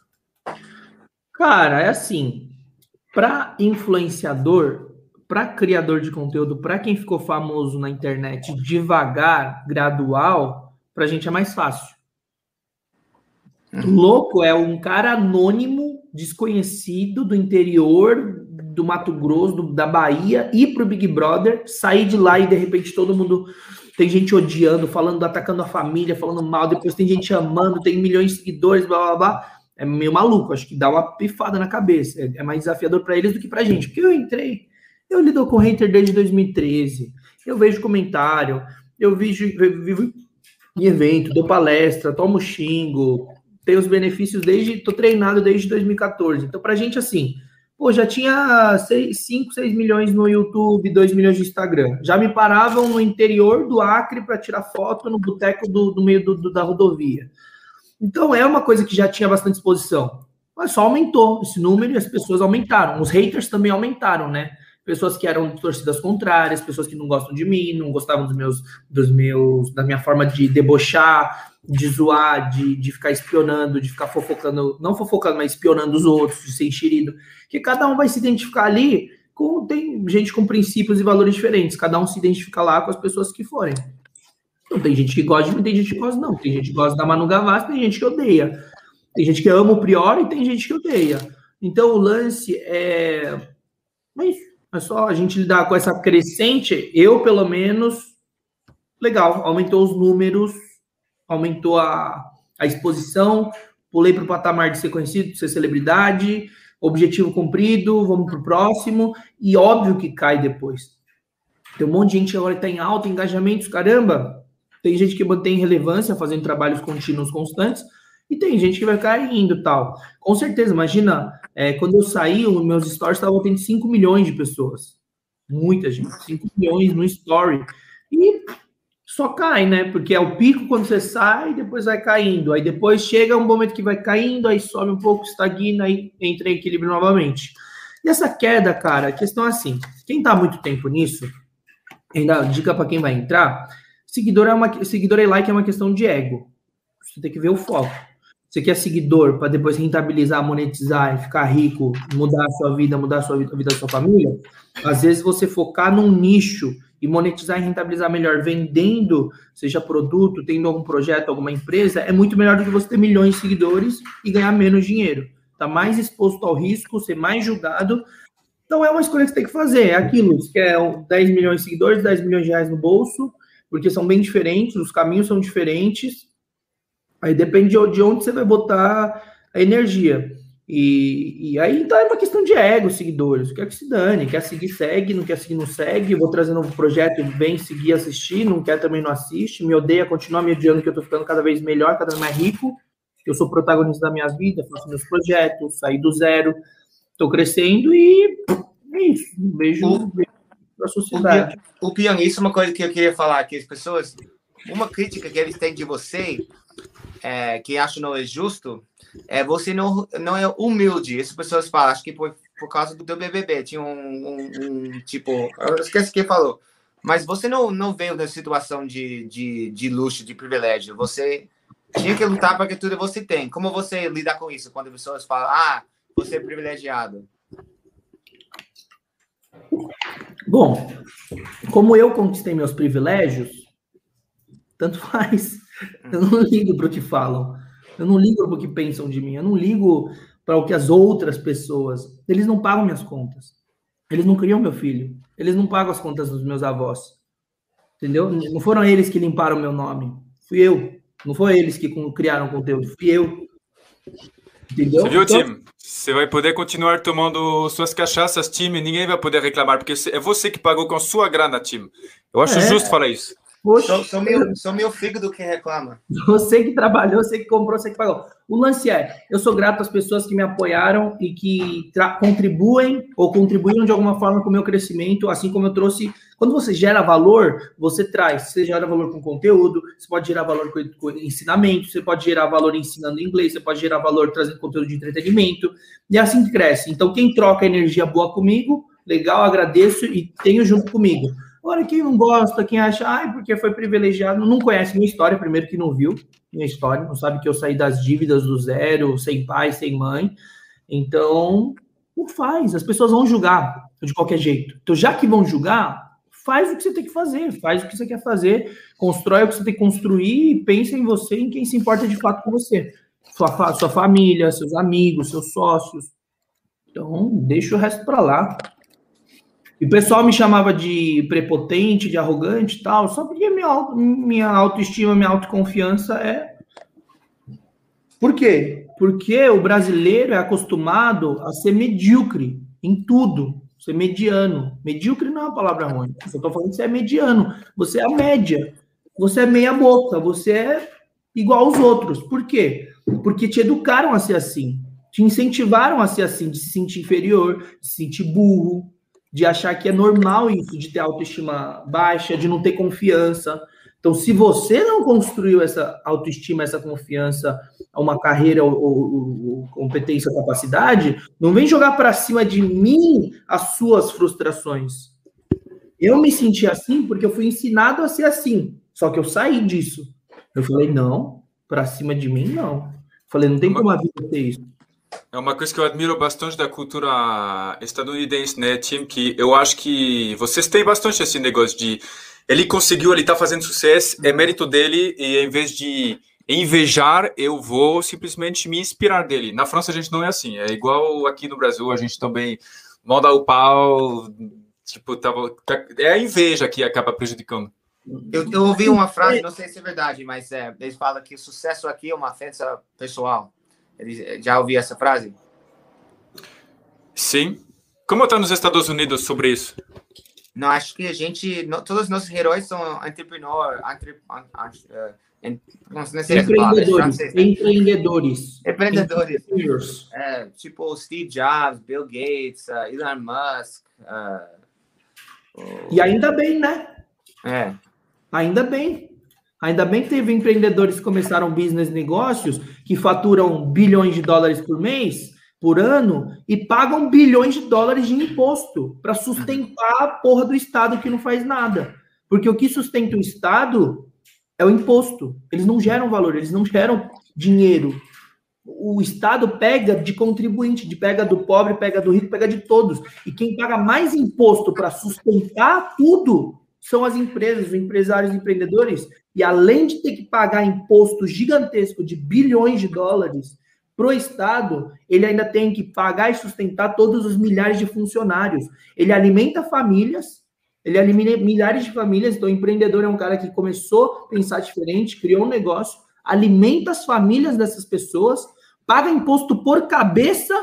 S3: Cara, é assim, para influenciador, para criador de conteúdo, para quem ficou famoso na internet devagar, gradual, para a gente é mais fácil. Uhum. Louco é um cara anônimo, desconhecido do interior do Mato Grosso, do, da Bahia, ir pro Big Brother, sair de lá e de repente todo mundo tem gente odiando, falando, atacando a família, falando mal, depois tem gente amando, tem milhões de seguidores, blá blá blá é meio maluco, acho que dá uma pifada na cabeça. É, é mais desafiador para eles do que para a gente. Porque eu entrei, eu lido com o hater desde 2013, eu vejo comentário, eu vivo em evento, dou palestra, tomo xingo, tenho os benefícios desde, tô treinado desde 2014. Então, para a gente, assim, pô, já tinha 6, 5, 6 milhões no YouTube, 2 milhões no Instagram. Já me paravam no interior do Acre para tirar foto no boteco do, do meio do, do, da rodovia. Então é uma coisa que já tinha bastante exposição. Mas só aumentou esse número e as pessoas aumentaram. Os haters também aumentaram, né? pessoas que eram torcidas contrárias, pessoas que não gostam de mim, não gostavam dos meus, dos meus, da minha forma de debochar, de zoar, de, de ficar espionando, de ficar fofocando, não fofocando, mas espionando os outros, de ser enxerido. Que cada um vai se identificar ali com, tem gente com princípios e valores diferentes, cada um se identifica lá com as pessoas que forem. Não tem gente que gosta de mim, tem gente que gosta não. Tem gente que gosta da Manu Gavassi, tem gente que odeia. Tem gente que ama o Priori e tem gente que odeia. Então o lance é. É. É só a gente lidar com essa crescente. Eu, pelo menos, legal. Aumentou os números, aumentou a, a exposição. Pulei para o patamar de ser conhecido, de ser celebridade. Objetivo cumprido, vamos para o próximo. E óbvio que cai depois. Tem um monte de gente agora que está em alto engajamentos, caramba. Tem gente que mantém relevância, fazendo trabalhos contínuos constantes, e tem gente que vai caindo tal. Com certeza, imagina, é, quando eu saí, os meus stories estavam tendo 5 milhões de pessoas. Muita gente, 5 milhões no story. E só cai, né? Porque é o pico quando você sai, depois vai caindo. Aí depois chega um momento que vai caindo, aí sobe um pouco, estagna, aí entra em equilíbrio novamente. E essa queda, cara, a questão é assim: quem tá muito tempo nisso, ainda dica para quem vai entrar, seguidor é uma seguidor e like é uma questão de ego. Você tem que ver o foco. Você quer seguidor para depois rentabilizar, monetizar ficar rico, mudar a sua vida, mudar a sua vida, a vida da sua família? Às vezes você focar num nicho e monetizar e rentabilizar melhor vendendo, seja produto, tendo algum projeto, alguma empresa, é muito melhor do que você ter milhões de seguidores e ganhar menos dinheiro. Tá mais exposto ao risco, ser mais julgado. Então é uma escolha que você tem que fazer. É aquilo, você quer 10 milhões de seguidores, 10 milhões de reais no bolso, porque são bem diferentes, os caminhos são diferentes. Aí depende de onde você vai botar a energia. E, e aí então é uma questão de ego, seguidores. Quer que se dane, quer seguir, segue, não quer seguir, não segue. Vou trazer um novo projeto, vem seguir, assistir, não quer também, não assiste. Me odeia, continua me odiando, que eu tô ficando cada vez melhor, cada vez mais rico. Eu sou protagonista da minha vida, faço meus projetos, saí do zero, tô crescendo e é isso. Um beijo. Um beijo para a sociedade.
S1: O, Pian, isso é uma coisa que eu queria falar aqui. As pessoas, uma crítica que eles têm de você, é, que acho não é justo, é você não, não é humilde. As pessoas falam, acho que por, por causa do teu BBB, tinha um, um, um tipo, eu esqueci quem falou, mas você não, não veio da situação de, de, de luxo, de privilégio. Você tinha que lutar para que tudo você tem. Como você lida com isso quando as pessoas falam, ah, você é privilegiado?
S3: Bom, como eu conquistei meus privilégios, tanto (laughs) faz. Eu não ligo para o que falam. Eu não ligo para o que pensam de mim. Eu não ligo para o que as outras pessoas. Eles não pagam minhas contas. Eles não criam meu filho. Eles não pagam as contas dos meus avós. Entendeu? Não foram eles que limparam meu nome. Fui eu. Não foram eles que criaram conteúdo. Fui eu.
S2: Entendeu? Você viu, então, Tim? Você vai poder continuar tomando suas cachaças, time. Ninguém vai poder reclamar, porque é você que pagou com sua grana, time. Eu acho é. justo falar isso.
S1: Poxa, sou, sou, meu, sou meu fígado que reclama. (laughs)
S3: Você que trabalhou, você que comprou, você que pagou. O lance é, eu sou grato às pessoas que me apoiaram e que contribuem ou contribuíram de alguma forma com o meu crescimento, assim como eu trouxe. Quando você gera valor, você traz. Você gera valor com conteúdo, você pode gerar valor com, com ensinamento, você pode gerar valor ensinando inglês, você pode gerar valor trazendo conteúdo de entretenimento, e assim cresce. Então, quem troca energia boa comigo, legal, agradeço e tenho junto comigo. Agora, quem não gosta, quem acha, ai, porque foi privilegiado, não conhece minha história, primeiro que não viu minha história, não sabe que eu saí das dívidas do zero, sem pai, sem mãe. Então, não faz, as pessoas vão julgar de qualquer jeito. Então, já que vão julgar, faz o que você tem que fazer, faz o que você quer fazer, constrói o que você tem que construir e pensa em você, em quem se importa de fato com você. Sua, sua família, seus amigos, seus sócios. Então, deixa o resto para lá. E o pessoal me chamava de prepotente, de arrogante e tal, só porque minha, auto, minha autoestima, minha autoconfiança é. Por quê? Porque o brasileiro é acostumado a ser medíocre em tudo, ser mediano. Medíocre não é uma palavra ruim. Eu estou falando que você é mediano. Você é a média. Você é meia boca. Você é igual aos outros. Por quê? Porque te educaram a ser assim. Te incentivaram a ser assim, de se sentir inferior, de se sentir burro, de achar que é normal isso, de ter autoestima baixa, de não ter confiança. Então, se você não construiu essa autoestima, essa confiança, uma carreira ou, ou, ou competência, capacidade, não vem jogar para cima de mim as suas frustrações. Eu me senti assim porque eu fui ensinado a ser assim. Só que eu saí disso. Eu falei, não, para cima de mim, não. Falei, não tem como a vida ter isso.
S2: É uma coisa que eu admiro bastante da cultura estadunidense, né, Tim? Que eu acho que vocês têm bastante esse negócio de ele conseguiu, ele está fazendo sucesso, é mérito dele, e em vez de invejar, eu vou simplesmente me inspirar dele. Na França a gente não é assim, é igual aqui no Brasil, a gente também manda o pau, tipo, tá, é a inveja que acaba prejudicando.
S1: Eu, eu ouvi uma frase, não sei se é verdade, mas é, eles falam que sucesso aqui é uma ofensa pessoal. Eles, já ouvi essa frase?
S2: Sim. Como está nos Estados Unidos sobre isso?
S1: Não, acho que a gente, todos os nossos heróis são entrepreneur, entre, uh,
S3: empreendedores, empreendedores,
S1: empreendedores, é, tipo Steve Jobs, Bill Gates, uh, Elon Musk. Uh,
S3: e ainda bem, né?
S1: É.
S3: Ainda bem. Ainda bem que teve empreendedores que começaram business negócios que faturam bilhões de dólares por mês por ano e pagam bilhões de dólares de imposto para sustentar a porra do Estado que não faz nada. Porque o que sustenta o Estado é o imposto. Eles não geram valor, eles não geram dinheiro. O Estado pega de contribuinte, de pega do pobre, pega do rico, pega de todos. E quem paga mais imposto para sustentar tudo são as empresas, os empresários, os empreendedores. E além de ter que pagar imposto gigantesco de bilhões de dólares, para o Estado, ele ainda tem que pagar e sustentar todos os milhares de funcionários. Ele alimenta famílias, ele alimenta milhares de famílias. Então, o empreendedor é um cara que começou a pensar diferente, criou um negócio, alimenta as famílias dessas pessoas, paga imposto por cabeça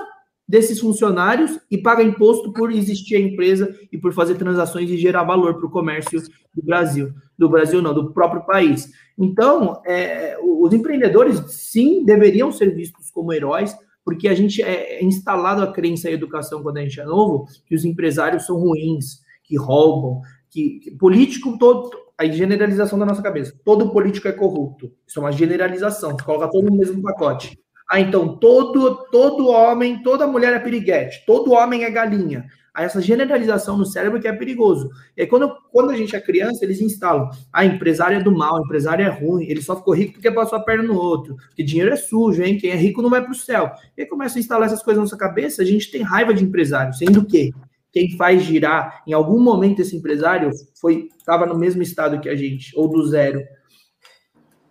S3: desses funcionários e paga imposto por existir a empresa e por fazer transações e gerar valor para o comércio do Brasil. Do Brasil, não, do próprio país. Então, é, os empreendedores, sim, deveriam ser vistos como heróis, porque a gente é, é instalado a crença em educação quando a gente é novo, que os empresários são ruins, que roubam, que, que político todo, a generalização da nossa cabeça, todo político é corrupto. Isso é uma generalização, coloca todo no mesmo pacote. Ah, então todo, todo homem, toda mulher é piriguete, todo homem é galinha. Aí essa generalização no cérebro que é perigoso. E aí, quando, quando a gente é criança, eles instalam, ah, empresário é do mal, empresário é ruim, ele só ficou rico porque passou a perna no outro, que dinheiro é sujo, hein? Quem é rico não vai para o céu. E aí começa a instalar essas coisas na nossa cabeça, a gente tem raiva de empresário, sendo que quem faz girar, em algum momento esse empresário foi estava no mesmo estado que a gente, ou do zero,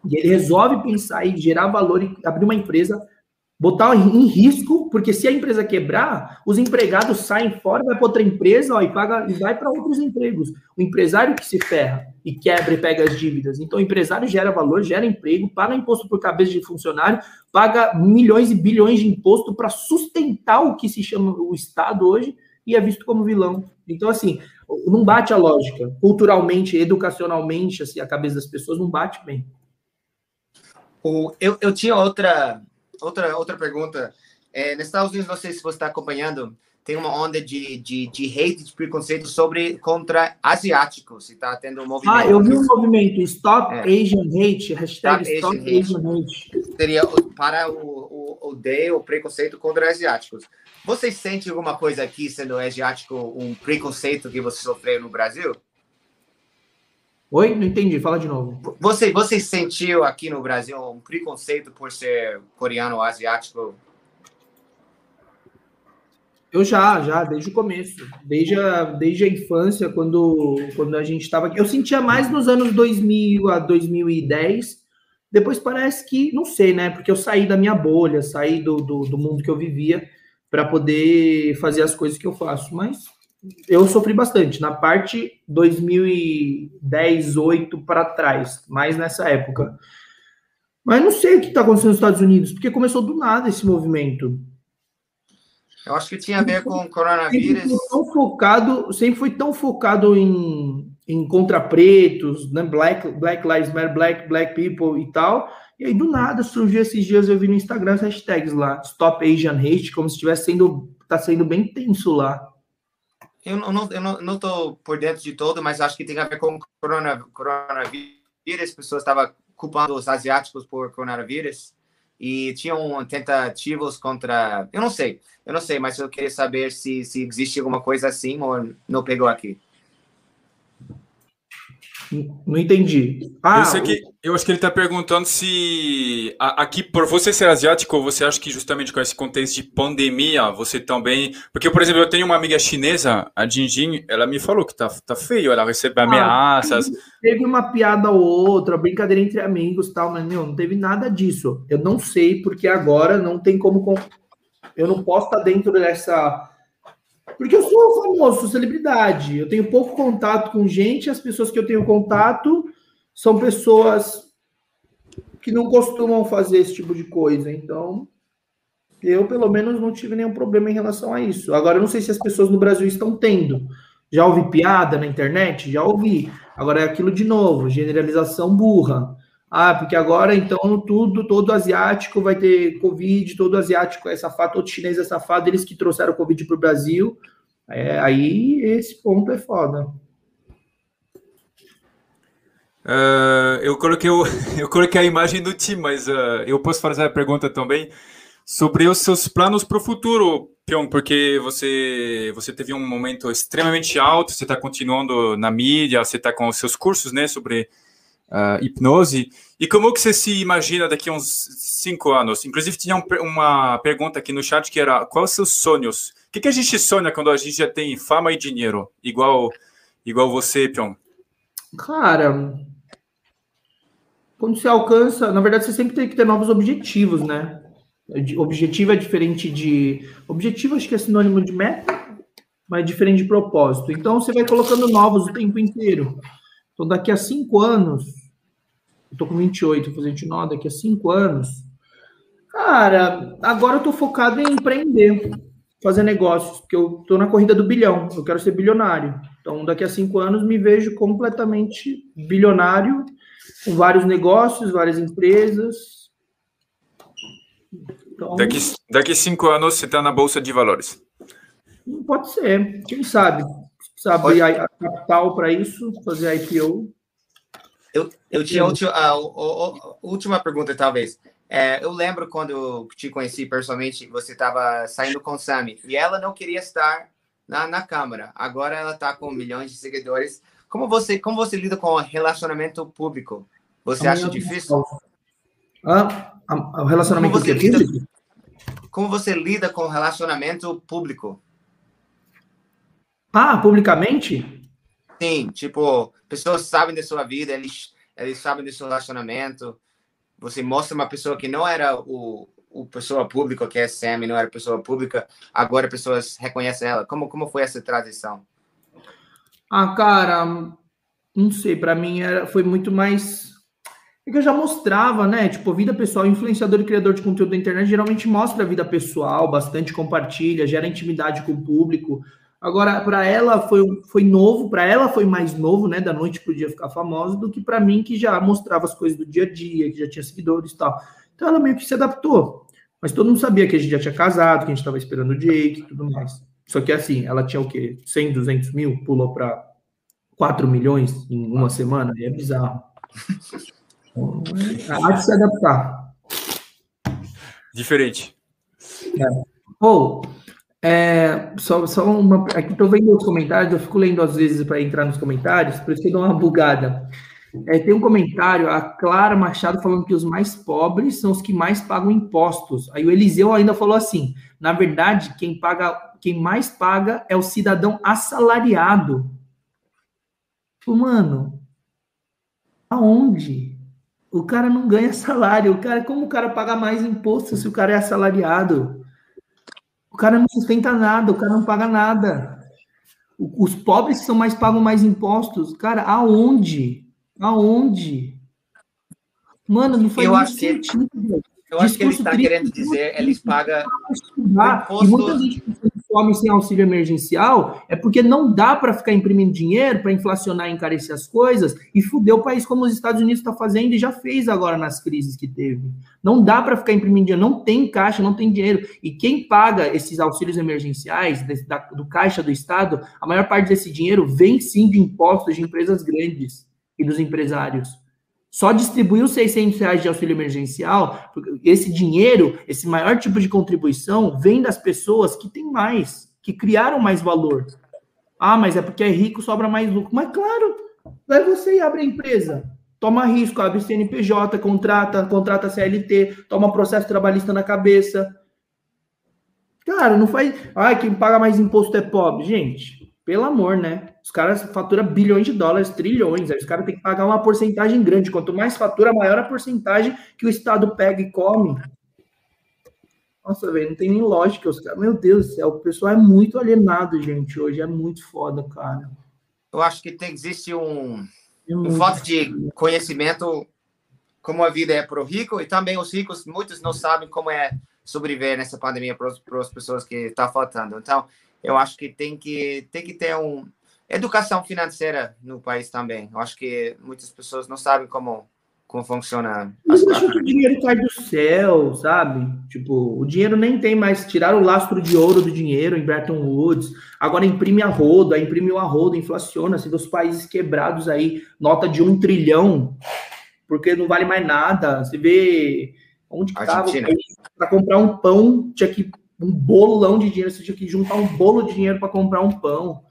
S3: e ele resolve pensar e gerar valor e abrir uma empresa, botar em risco, porque se a empresa quebrar, os empregados saem fora, vai para outra empresa ó, e, paga, e vai para outros empregos. O empresário que se ferra e quebra e pega as dívidas. Então, o empresário gera valor, gera emprego, paga imposto por cabeça de funcionário, paga milhões e bilhões de imposto para sustentar o que se chama o Estado hoje e é visto como vilão. Então, assim, não bate a lógica. Culturalmente, educacionalmente, assim, a cabeça das pessoas não bate bem.
S1: O, eu, eu tinha outra, outra, outra pergunta. É, nos Estados Unidos, não sei se você está acompanhando, tem uma onda de, de, de hate, de preconceito sobre contra asiáticos. Está tendo um movimento.
S3: Ah, eu vi um movimento Stop é. Asian Hate, hashtag Stop, Stop Asian, Asian Hate.
S1: Seria para o, o, o, o preconceito contra asiáticos. Você sente alguma coisa aqui, sendo asiático, um preconceito que você sofreu no Brasil?
S3: Oi, não entendi, fala de novo.
S1: Você, você sentiu aqui no Brasil um preconceito por ser coreano ou asiático?
S3: Eu já, já, desde o começo, desde a, desde a infância, quando, quando a gente estava aqui. Eu sentia mais nos anos 2000 a 2010. Depois parece que, não sei, né? Porque eu saí da minha bolha, saí do, do, do mundo que eu vivia para poder fazer as coisas que eu faço. Mas eu sofri bastante na parte 2010, 8 para trás, mais nessa época. Mas não sei o que está acontecendo nos Estados Unidos, porque começou do nada esse movimento.
S1: Eu acho que tinha a ver com o coronavírus.
S3: Sempre foi tão focado, sempre foi tão focado em, em contra pretos, né? Black, Black Lives Matter, Black, Black People e tal. E aí, do nada, surgiu esses dias, eu vi no Instagram as hashtags lá, Stop Asian Hate, como se estivesse sendo, tá sendo bem tenso lá.
S1: Eu não, eu não, não por dentro de todo, mas acho que tem a ver com corona, coronavírus. coronavírus, as pessoas estavam culpando os asiáticos por coronavírus e tinham tentativas contra. Eu não sei, eu não sei, mas eu queria saber se, se existe alguma coisa assim ou não pegou aqui.
S3: Não entendi.
S2: Ah, eu, que, eu acho que ele está perguntando se aqui, por você ser asiático, você acha que justamente com esse contexto de pandemia, você também. Porque, por exemplo, eu tenho uma amiga chinesa, a Jinjin, ela me falou que tá, tá feio, ela recebe ah, ameaças.
S3: Teve uma piada ou outra, brincadeira entre amigos tal, mas meu, não teve nada disso. Eu não sei, porque agora não tem como. Eu não posso estar dentro dessa porque eu sou famoso, celebridade. Eu tenho pouco contato com gente, as pessoas que eu tenho contato são pessoas que não costumam fazer esse tipo de coisa. Então, eu, pelo menos, não tive nenhum problema em relação a isso. Agora, eu não sei se as pessoas no Brasil estão tendo. Já ouvi piada na internet? Já ouvi. Agora é aquilo de novo, generalização burra. Ah, porque agora então tudo, todo asiático vai ter Covid, todo asiático é safado, todo chinês é safado, eles que trouxeram Covid para o Brasil. É, aí esse ponto é foda.
S2: Uh, eu, coloquei o, (laughs) eu coloquei a imagem do time, mas uh, eu posso fazer a pergunta também sobre os seus planos para o futuro, Pyong, porque você, você teve um momento extremamente alto, você está continuando na mídia, você está com os seus cursos né, sobre uh, hipnose. E como que você se imagina daqui a uns cinco anos? Inclusive, tinha um, uma pergunta aqui no chat que era: quais seus sonhos? O que, que, a gente sonha quando a gente já tem fama e dinheiro? Igual, igual você, Pion.
S3: Cara, quando você alcança, na verdade, você sempre tem que ter novos objetivos, né? Objetivo é diferente de. Objetivo acho que é sinônimo de meta, mas é diferente de propósito. Então você vai colocando novos o tempo inteiro. Então, daqui a cinco anos, eu tô com 28, vou fazer 29, daqui a cinco anos, cara, agora eu tô focado em empreender, fazer negócios, porque eu tô na corrida do bilhão, eu quero ser bilionário. Então, daqui a cinco anos, me vejo completamente bilionário, com vários negócios, várias empresas.
S2: Então, daqui, daqui a cinco anos, você está na Bolsa de Valores.
S3: Pode ser, quem sabe abrir a, capital para isso, fazer IPO.
S1: Eu, eu tinha a, a, a, última pergunta, talvez. É, eu lembro quando eu te conheci pessoalmente, você estava saindo com Sami e ela não queria estar na, na Câmara. Agora ela está com milhões de seguidores. Como você, como você lida com o relacionamento público? Você acha difícil?
S3: Ah, o relacionamento como você, lida,
S1: como você lida com o relacionamento público?
S3: Ah, publicamente?
S1: Sim, tipo, pessoas sabem da sua vida, eles, eles sabem do seu relacionamento. Você mostra uma pessoa que não era o, o pessoa pública, que é Sam, não era pessoa pública, agora pessoas reconhecem ela. Como, como foi essa transição?
S3: Ah, cara, não sei, para mim era, foi muito mais. É que eu já mostrava, né? Tipo, vida pessoal, influenciador e criador de conteúdo da internet geralmente mostra a vida pessoal, bastante compartilha, gera intimidade com o público. Agora, para ela foi, foi novo, para ela foi mais novo, né, da noite para o dia ficar famosa, do que para mim, que já mostrava as coisas do dia a dia, que já tinha seguidores e tal. Então ela meio que se adaptou. Mas todo mundo sabia que a gente já tinha casado, que a gente estava esperando o Jake e tudo mais. Só que assim, ela tinha o quê? 100, 200 mil, pulou para 4 milhões em uma semana, é bizarro. Então, há de se adaptar.
S2: Diferente.
S3: É. Ou, oh, é, só, só uma. Aqui estou vendo os comentários, eu fico lendo às vezes para entrar nos comentários, por isso que eu dou uma bugada. É, tem um comentário, a Clara Machado falando que os mais pobres são os que mais pagam impostos. Aí o Eliseu ainda falou assim: na verdade, quem paga, quem mais paga é o cidadão assalariado. Mano, aonde? O cara não ganha salário. O cara, como o cara paga mais imposto se o cara é assalariado? O cara não sustenta nada, o cara não paga nada. Os pobres que são mais pagam mais impostos. Cara, aonde? Aonde? Mano, não faz
S1: eu acho sentido. Que, eu acho que ele está querendo dizer, eles pagam
S3: imposto... E muita gente come sem auxílio emergencial é porque não dá para ficar imprimindo dinheiro para inflacionar e encarecer as coisas e fuder o país como os Estados Unidos está fazendo e já fez agora nas crises que teve. Não dá para ficar imprimindo dinheiro, não tem caixa, não tem dinheiro. E quem paga esses auxílios emergenciais da, do caixa do Estado, a maior parte desse dinheiro vem sim de impostos de empresas grandes e dos empresários. Só distribuir os 600 reais de auxílio emergencial, esse dinheiro, esse maior tipo de contribuição, vem das pessoas que têm mais, que criaram mais valor. Ah, mas é porque é rico, sobra mais lucro. Mas claro, vai você e abre a empresa. Toma risco, abre CNPJ, contrata, contrata CLT, toma processo trabalhista na cabeça. Cara, não faz. Ah, quem paga mais imposto é pobre. Gente, pelo amor, né? Os caras faturam bilhões de dólares, trilhões. Aí os caras têm que pagar uma porcentagem grande. Quanto mais fatura, maior a porcentagem que o Estado pega e come. Nossa, velho, não tem nem lógica. Os caras, meu Deus do céu, o pessoal é muito alienado, gente, hoje. É muito foda, cara.
S1: Eu acho que tem, existe um, é um falta de conhecimento como a vida é para o rico e também os ricos, muitos não sabem como é sobreviver nessa pandemia para as pessoas que está faltando. Então, eu acho que tem que tem que ter um educação financeira no país também. Eu acho que muitas pessoas não sabem como como funciona.
S3: Mas acho que o dinheiro cai do céu, sabe? Tipo, o dinheiro nem tem mais. Tirar o lastro de ouro do dinheiro em Bretton Woods. Agora imprime a rodo, aí imprime o arrodo, inflaciona. Você vê os países quebrados aí, nota de um trilhão, porque não vale mais nada. Você vê onde estava para comprar um pão, tinha que um bolão de dinheiro, você tinha que juntar um bolo de dinheiro para comprar um pão.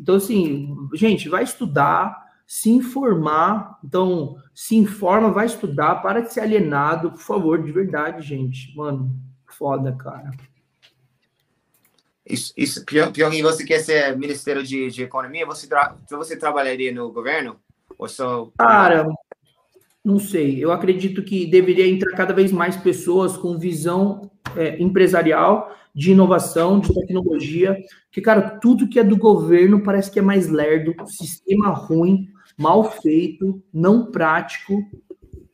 S3: Então, assim, gente, vai estudar, se informar. Então, se informa, vai estudar, para de ser alienado, por favor, de verdade, gente. Mano, foda, cara.
S1: Isso, isso Pyong, você quer ser Ministério de, de Economia? Você, tra você trabalharia no governo? Ou só...
S3: Cara, não sei. Eu acredito que deveria entrar cada vez mais pessoas com visão é, empresarial, de inovação, de tecnologia. Que, cara, tudo que é do governo parece que é mais lerdo, sistema ruim, mal feito, não prático.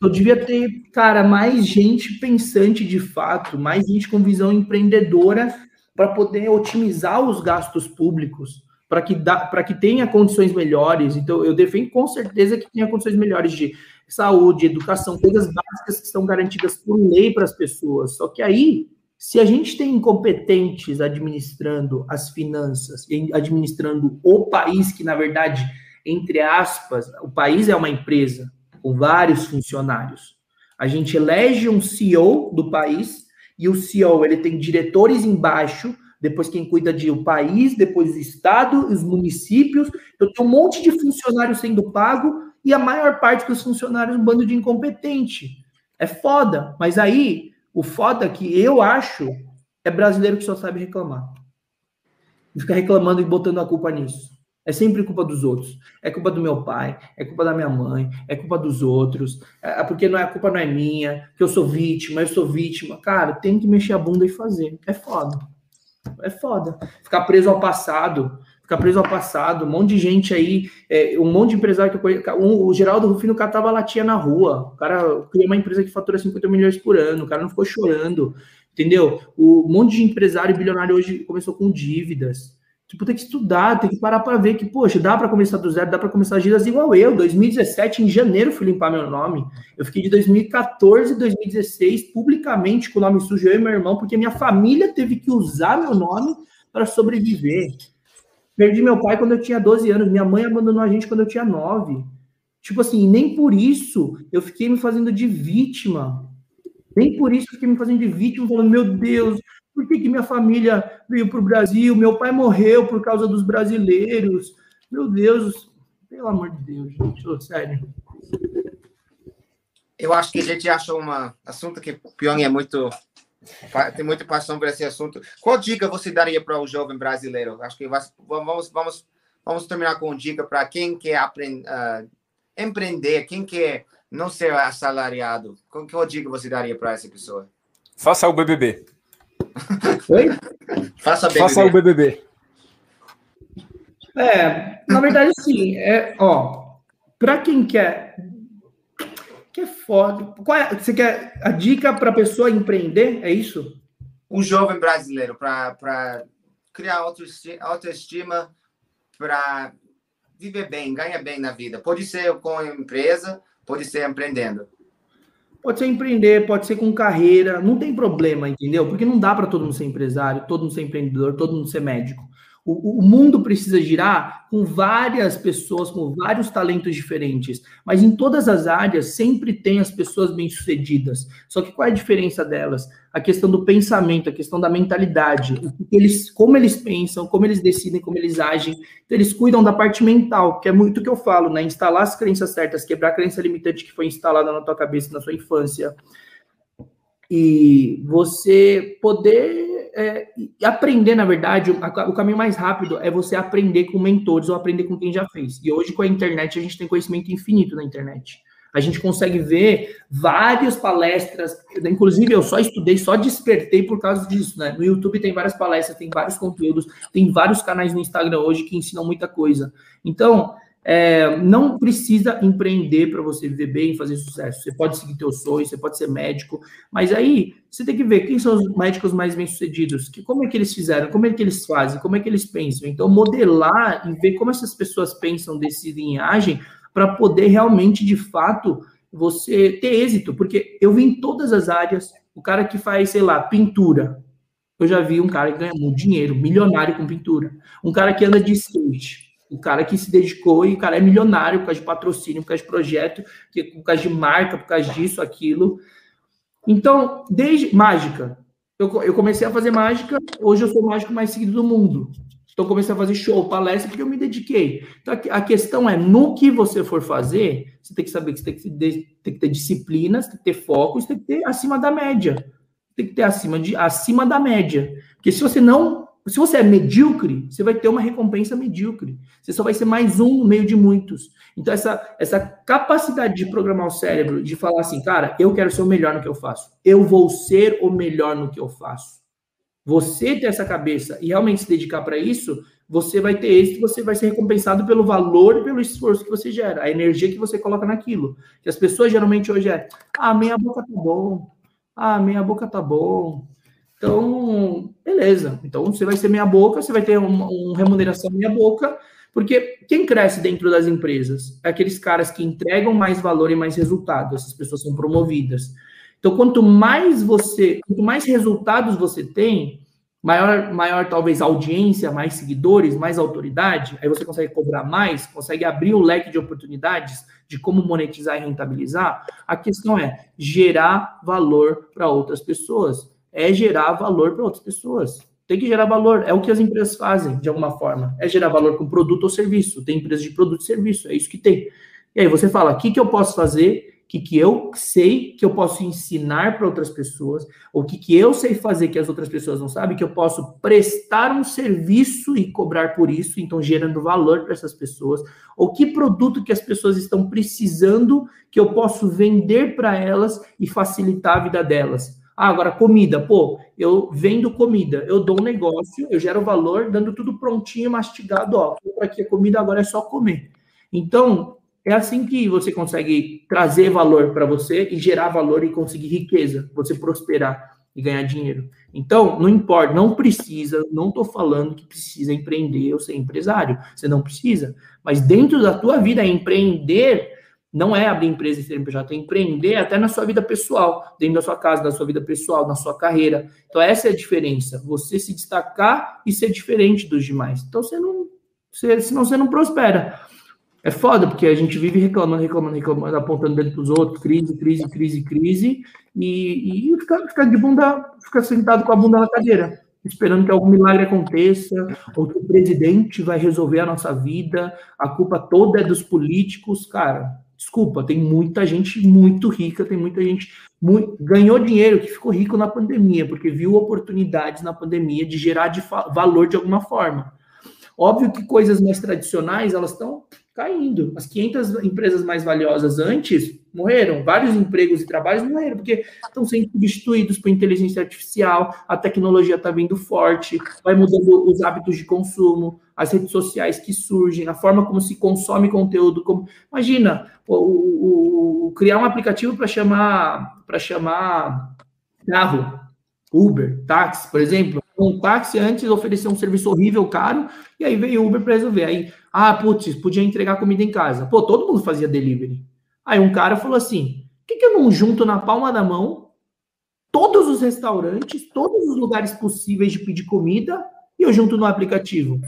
S3: Eu devia ter, cara, mais gente pensante de fato, mais gente com visão empreendedora para poder otimizar os gastos públicos, para que, que tenha condições melhores. Então, eu defendo com certeza que tenha condições melhores de saúde, educação, coisas básicas que estão garantidas por lei para as pessoas. Só que aí, se a gente tem incompetentes administrando as finanças, administrando o país, que na verdade entre aspas, o país é uma empresa com vários funcionários. A gente elege um CEO do país e o CEO ele tem diretores embaixo, depois quem cuida de o país, depois o estado, os municípios. Eu tenho um monte de funcionários sendo pago e a maior parte dos funcionários um bando de incompetente. É foda, mas aí o foda que eu acho é brasileiro que só sabe reclamar. Fica reclamando e botando a culpa nisso. É sempre culpa dos outros. É culpa do meu pai, é culpa da minha mãe, é culpa dos outros. É, é porque não é, a culpa não é minha, que eu sou vítima, eu sou vítima. Cara, tem que mexer a bunda e fazer. É foda. É foda. Ficar preso ao passado, ficar preso ao passado. Um monte de gente aí, é, um monte de empresário que eu conheço. Um, o Geraldo Rufino catava latinha na rua. O cara criou uma empresa que fatura 50 milhões por ano. O cara não ficou chorando. Entendeu? O um monte de empresário bilionário hoje começou com dívidas. Tipo, tem que estudar, tem que parar para ver que, poxa, dá para começar do zero, dá para começar giras igual eu. 2017, em janeiro, fui limpar meu nome. Eu fiquei de 2014 a 2016 publicamente com o nome sujo, eu e meu irmão, porque minha família teve que usar meu nome para sobreviver. Perdi meu pai quando eu tinha 12 anos, minha mãe abandonou a gente quando eu tinha 9. Tipo assim, nem por isso eu fiquei me fazendo de vítima. Nem por isso eu fiquei me fazendo de vítima, falando, meu Deus, por que, que minha família veio para o Brasil? Meu pai morreu por causa dos brasileiros. Meu Deus, pelo amor de Deus, gente, sério.
S1: Eu acho que a gente achou um assunto que o Pyong é muito tem muita paixão por esse assunto. Qual dica você daria para o jovem brasileiro? Acho que vamos vamos vamos terminar com dica para quem quer aprender, uh, empreender, quem quer não ser assalariado. Qual dica você daria para essa pessoa?
S2: Faça o BBB. (laughs)
S3: Oi?
S2: Faça, BBB. Faça o BBB.
S3: É, na verdade, sim. É, ó, para quem quer que é foda. Qual é, você quer a dica para a pessoa empreender? É isso?
S1: Um jovem brasileiro para criar autoestima, para viver bem, ganhar bem na vida. Pode ser com empresa, pode ser empreendendo.
S3: Pode ser empreender, pode ser com carreira, não tem problema, entendeu? Porque não dá para todo mundo ser empresário, todo mundo ser empreendedor, todo mundo ser médico. O, o, mundo precisa girar com várias pessoas, com vários talentos diferentes, mas em todas as áreas sempre tem as pessoas bem-sucedidas. Só que qual é a diferença delas? A questão do pensamento, a questão da mentalidade, eles, como eles pensam, como eles decidem, como eles agem. Então, eles cuidam da parte mental, que é muito o que eu falo, né? Instalar as crenças certas, quebrar a crença limitante que foi instalada na tua cabeça na sua infância. E você poder é, aprender, na verdade, o, caminho mais rápido é você aprender com mentores ou aprender com quem já fez. E hoje, com a internet, a gente tem conhecimento infinito na internet. A gente consegue ver várias palestras, inclusive eu só estudei, só despertei por causa disso, né? No YouTube tem várias palestras, tem vários conteúdos, tem vários canais no Instagram hoje que ensinam muita coisa. Então, é, não precisa empreender para você viver bem e fazer sucesso. Você pode seguir teu sonho, você pode ser médico, mas aí você tem que ver quem são os médicos mais bem-sucedidos, que como é que eles fizeram, como é que eles fazem, como é que eles pensam. Então, modelar e ver como essas pessoas pensam, decidem e agem para poder realmente, de fato, você ter êxito. Porque eu vi em todas as áreas, o cara que faz, sei lá, pintura. Eu já vi um cara que ganha muito dinheiro, milionário com pintura. Um cara que anda de skate o cara que se dedicou e o cara é milionário por causa de patrocínio, por causa de projeto, por causa de marca, por causa disso, aquilo. Então, desde mágica, eu, eu comecei a fazer mágica, hoje eu sou o mágico mais seguido do mundo. Então, comecei a fazer show, palestra, porque eu me dediquei. Então, a questão é, no que você for fazer, você tem que saber que você tem que, tem que ter disciplina, você tem que ter foco, você tem que ter acima da média. Tem que ter acima, de, acima da média. Porque se você não se você é medíocre, você vai ter uma recompensa medíocre. Você só vai ser mais um no meio de muitos. Então, essa, essa capacidade de programar o cérebro, de falar assim, cara, eu quero ser o melhor no que eu faço. Eu vou ser o melhor no que eu faço. Você ter essa cabeça e realmente se dedicar para isso, você vai ter êxito, você vai ser recompensado pelo valor e pelo esforço que você gera, a energia que você coloca naquilo. Que as pessoas geralmente hoje é, ah, meia boca tá bom, ah, meia boca tá bom, então, beleza. Então, você vai ser meia boca, você vai ter uma, uma remuneração meia boca, porque quem cresce dentro das empresas é aqueles caras que entregam mais valor e mais resultado. Essas pessoas são promovidas. Então, quanto mais você, quanto mais resultados você tem, maior, maior talvez audiência, mais seguidores, mais autoridade, aí você consegue cobrar mais, consegue abrir o leque de oportunidades de como monetizar e rentabilizar. A questão é gerar valor para outras pessoas é gerar valor para outras pessoas. Tem que gerar valor. É o que as empresas fazem, de alguma forma. É gerar valor com produto ou serviço. Tem empresas de produto e serviço, é isso que tem. E aí você fala, o que, que eu posso fazer, o que, que eu sei que eu posso ensinar para outras pessoas, ou o que, que eu sei fazer que as outras pessoas não sabem, que eu posso prestar um serviço e cobrar por isso, então gerando valor para essas pessoas, ou que produto que as pessoas estão precisando que eu posso vender para elas e facilitar a vida delas. Ah, agora comida, pô, eu vendo comida, eu dou um negócio, eu gero valor, dando tudo prontinho, mastigado, ó, aqui a comida agora é só comer. Então, é assim que você consegue trazer valor para você e gerar valor e conseguir riqueza, você prosperar e ganhar dinheiro. Então, não importa, não precisa, não estou falando que precisa empreender ou ser empresário, você não precisa, mas dentro da tua vida empreender não é abrir empresa e ser CNPJ, é empreender até na sua vida pessoal, dentro da sua casa, na sua vida pessoal, na sua carreira. Então, essa é a diferença. Você se destacar e ser diferente dos demais. Então, você não. Você, senão você não prospera. É foda, porque a gente vive reclamando, reclamando, reclamando, apontando dentro dos outros, crise, crise, crise, crise, e, e fica, fica de bunda, fica sentado com a bunda na cadeira esperando que algum milagre aconteça, ou que o presidente vai resolver a nossa vida, a culpa toda é dos políticos, cara. Desculpa, tem muita gente muito rica, tem muita gente muito, ganhou dinheiro que ficou rico na pandemia, porque viu oportunidades na pandemia de gerar de valor de alguma forma. Óbvio que coisas mais tradicionais, elas estão caindo. As 500 empresas mais valiosas antes morreram, vários empregos e trabalhos morreram, porque estão sendo substituídos por inteligência artificial, a tecnologia está vindo forte, vai mudando os hábitos de consumo, as redes sociais que surgem, a forma como se consome conteúdo. Como... Imagina, o, o, o criar um aplicativo para chamar para chamar carro, Uber, táxi, por exemplo. Um táxi antes oferecia um serviço horrível, caro, e aí veio o Uber para resolver. Aí, ah, putz, podia entregar comida em casa. Pô, todo mundo fazia delivery. Aí um cara falou assim: por que, que eu não junto na palma da mão todos os restaurantes, todos os lugares possíveis de pedir comida e eu junto no aplicativo?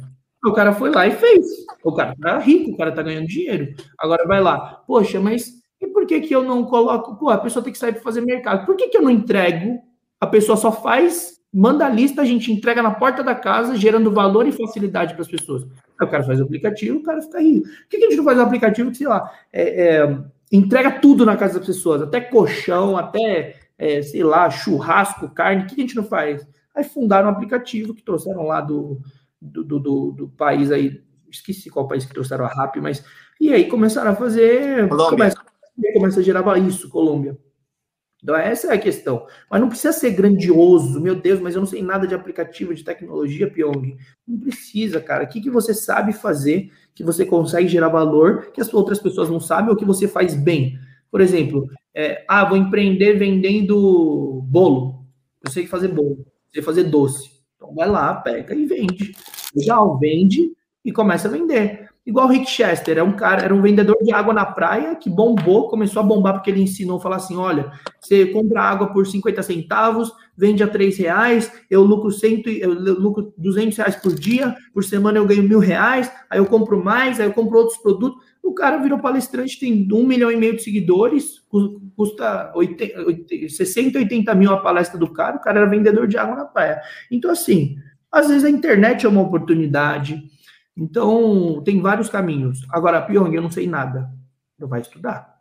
S3: O cara foi lá e fez. O cara tá rico, o cara tá ganhando dinheiro. Agora vai lá, poxa, mas e por que que eu não coloco? Pô, a pessoa tem que sair para fazer mercado. Por que que eu não entrego? A pessoa só faz, manda a lista, a gente entrega na porta da casa, gerando valor e facilidade para as pessoas. Aí o cara faz o aplicativo, o cara fica rico. Por que, que a gente não faz um aplicativo que, sei lá, é, é, entrega tudo na casa das pessoas, até colchão, até, é, sei lá, churrasco, carne, o que a gente não faz? Aí fundaram um aplicativo que trouxeram lá do, do, do, do país aí, esqueci qual país que trouxeram a RAP, mas. E aí começaram a fazer. Começa, começa a gerar isso, Colômbia. Então, essa é a questão. Mas não precisa ser grandioso, meu Deus, mas eu não sei nada de aplicativo, de tecnologia, Pyong. Não precisa, cara. O que, que você sabe fazer, que você consegue gerar valor, que as outras pessoas não sabem, ou que você faz bem? Por exemplo, é, ah, vou empreender vendendo bolo. Eu sei fazer bolo, sei fazer doce. Então, vai lá, pega e vende. Legal, vende e começa a vender. Igual o Rick Chester, é um cara, era um vendedor de água na praia que bombou, começou a bombar porque ele ensinou falar assim: olha, você compra água por 50 centavos, vende a 3 reais, eu lucro, cento, eu lucro 200 reais por dia, por semana eu ganho mil reais, aí eu compro mais, aí eu compro outros produtos. O cara virou palestrante, tem um milhão e meio de seguidores, custa 80, 80, 60, 80 mil a palestra do cara, o cara era vendedor de água na praia. Então, assim, às vezes a internet é uma oportunidade então, tem vários caminhos. Agora, Pyong, eu não sei nada. Eu vai estudar.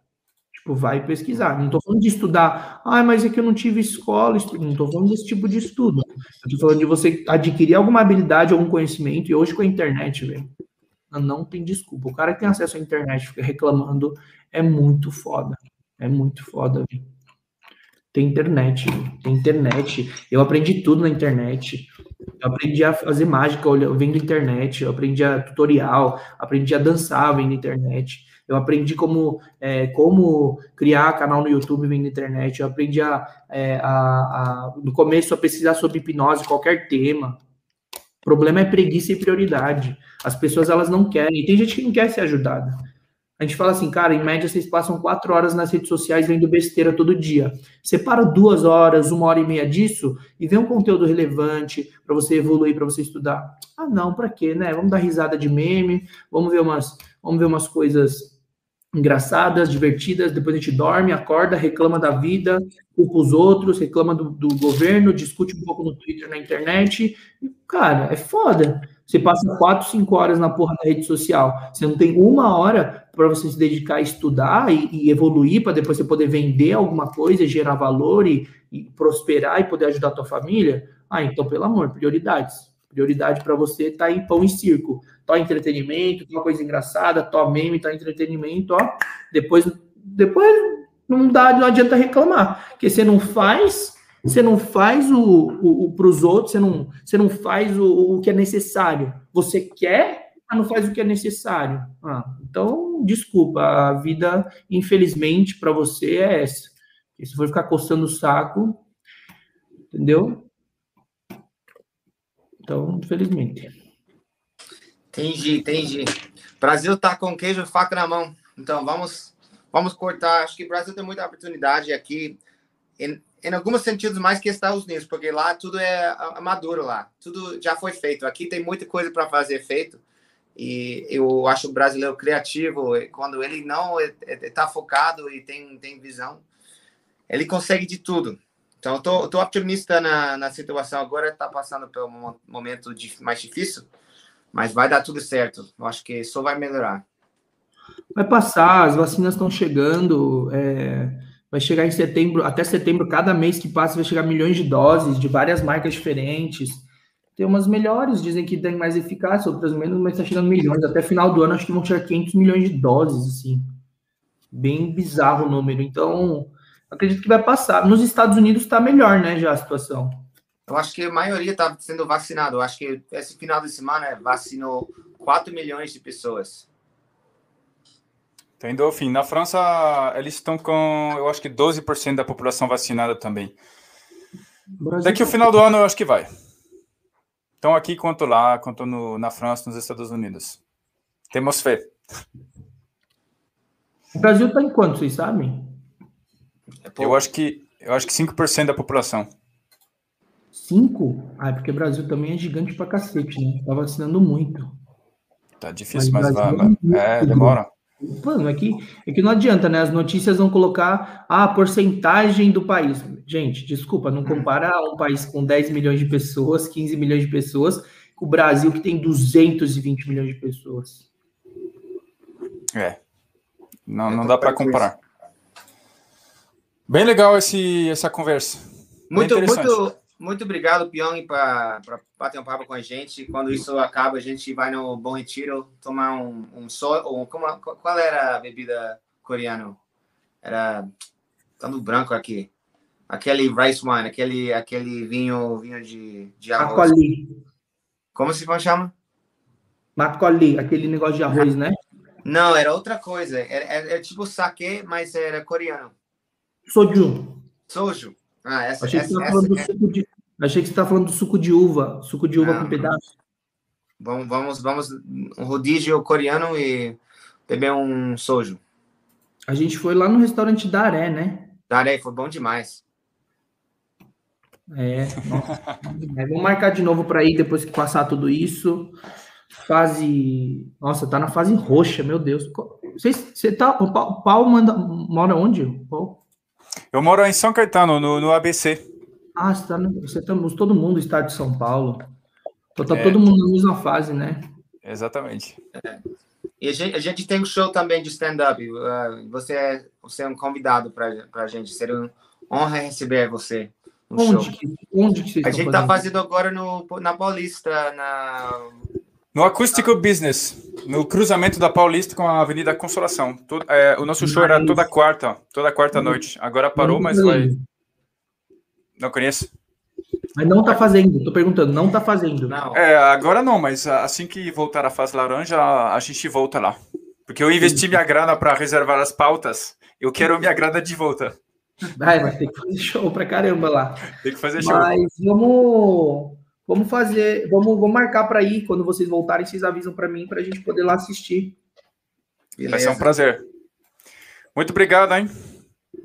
S3: Tipo, vai pesquisar. Não estou falando de estudar. Ah, mas é que eu não tive escola. Não estou falando desse tipo de estudo. Estou falando de você adquirir alguma habilidade, algum conhecimento. E hoje com a internet, velho, não tem desculpa. O cara que tem acesso à internet fica reclamando é muito foda. É muito foda, velho. Tem internet, tem internet. Eu aprendi tudo na internet. Eu aprendi a fazer mágica vendo internet, eu aprendi a tutorial, aprendi a dançar vendo internet, eu aprendi como, é, como criar canal no YouTube vendo internet, eu aprendi a, é, a, a, no começo a pesquisar sobre hipnose, qualquer tema. O problema é preguiça e prioridade. As pessoas elas não querem, e tem gente que não quer ser ajudada. A gente fala assim, cara, em média vocês passam quatro horas nas redes sociais vendo besteira todo dia. Separa duas horas, uma hora e meia disso e vê um conteúdo relevante para você evoluir, para você estudar. Ah, não, para quê, né? Vamos dar risada de meme, vamos ver umas, vamos ver umas coisas engraçadas, divertidas, depois a gente dorme, acorda, reclama da vida, culpa os outros, reclama do, do governo, discute um pouco no Twitter, na internet. E, cara, é foda. Você passa quatro, cinco horas na porra da rede social. Você não tem uma hora para você se dedicar a estudar e, e evoluir para depois você poder vender alguma coisa, gerar valor e, e, prosperar e poder ajudar a tua família. Ah, então, pelo amor, prioridades. Prioridade para você tá em pão e circo. Tó entretenimento, tó coisa engraçada, tó meme, tó entretenimento, ó. Depois, depois não dá, não adianta reclamar. Porque você não faz, você não faz o, o, o para os outros, você não, você não faz o, o que é necessário. Você quer, mas não faz o que é necessário. Ah, então, desculpa, a vida, infelizmente, para você é essa. E se for ficar coçando o saco, entendeu? Então, infelizmente.
S1: Entendi, entendi. Brasil tá com queijo e faca na mão. Então, vamos, vamos cortar. Acho que o Brasil tem muita oportunidade aqui. Em, alguns sentidos mais que Estados Unidos, porque lá tudo é maduro lá, tudo já foi feito. Aqui tem muita coisa para fazer feito e eu acho o brasileiro criativo quando ele não está é, é, tá focado e tem tem visão, ele consegue de tudo. Então eu tô, tô otimista na, na situação agora, está passando pelo momento mais difícil, mas vai dar tudo certo. Eu acho que só vai melhorar.
S3: Vai passar, as vacinas estão chegando. É Vai chegar em setembro, até setembro, cada mês que passa, vai chegar milhões de doses de várias marcas diferentes. Tem umas melhores, dizem que tem mais eficácia, outras menos, mas está chegando milhões. Até final do ano, acho que vão chegar 500 milhões de doses, assim. Bem bizarro o número. Então, acredito que vai passar. Nos Estados Unidos está melhor, né, já a situação.
S1: Eu acho que a maioria está sendo vacinado. Eu acho que esse final de semana vacinou 4 milhões de pessoas.
S2: Entendeu? Enfim, na França, eles estão com, eu acho que 12% da população vacinada também. Brasil. Daqui o final do ano, eu acho que vai. Então, aqui quanto lá, quanto no, na França, nos Estados Unidos. Temos fé.
S3: O Brasil está em quanto, vocês sabem?
S2: Eu acho que eu acho que 5% da população.
S3: 5? Ah, é porque o Brasil também é gigante pra cacete, né? Tá vacinando muito.
S2: Tá difícil, mas, mas vai. É, demora.
S3: Mano, é que, é que não adianta, né? As notícias vão colocar a porcentagem do país. Gente, desculpa, não compara um país com 10 milhões de pessoas, 15 milhões de pessoas, com o Brasil que tem 220 milhões de pessoas.
S2: É. Não, não dá para comparar. Bem legal esse, essa conversa.
S1: Muito, muito, muito obrigado, Pyong, para bater um papo com a gente. Quando isso acaba, a gente vai no Bom Retiro tomar um, um sol. Um, como, qual era a bebida coreana? Era. Tá no branco aqui. Aquele rice wine, aquele, aquele vinho, vinho de, de arroz. Macoli. Como se chama?
S3: Macoli, aquele negócio de arroz, né?
S1: Não, era outra coisa. Era, era, era tipo saque, mas era coreano.
S3: Soju.
S1: Soju. Ah, essa,
S3: Achei,
S1: essa,
S3: que essa, do suco de, achei que você estava falando do suco de uva, suco de uva ah, com pedaço.
S1: Vamos, vamos, vamos, um rodízio coreano e beber um soju.
S3: A gente foi lá no restaurante Daré, né?
S1: Daré, foi bom demais.
S3: É, vamos marcar de novo para ir depois que passar tudo isso. Fase. Nossa, tá na fase roxa, meu Deus. Você, você tá. O Paulo manda, mora onde? Paulo?
S2: Eu moro em São Caetano, no, no ABC.
S3: Ah, você, tá no, você tá, todo mundo está de São Paulo. Então tá é. todo mundo na mesma fase, né?
S2: Exatamente.
S1: É. E a gente, a gente, tem um show também de stand-up. Uh, você, é, você é um convidado para a gente. Seria uma honra receber você.
S3: No onde, show. Que, onde que vocês
S1: A gente está fazendo agora no, na Paulista, na
S2: no Acústico Business, no cruzamento da Paulista com a Avenida Consolação. Todo, é, o nosso show era toda quarta, toda quarta noite. Agora parou, mas vai. Não conheço.
S3: Mas não tá fazendo, tô perguntando, não tá fazendo.
S2: Não. É, agora não, mas assim que voltar a fase laranja, a gente volta lá. Porque eu investi minha grana para reservar as pautas, eu quero minha grana de volta.
S3: Vai, mas tem que fazer show pra caramba lá.
S2: Tem que fazer show.
S3: Mas vamos Vamos fazer, vamos, vamos marcar para ir. Quando vocês voltarem, vocês avisam para mim para a gente poder lá assistir.
S2: Beleza. Vai ser um prazer. Muito obrigado, hein?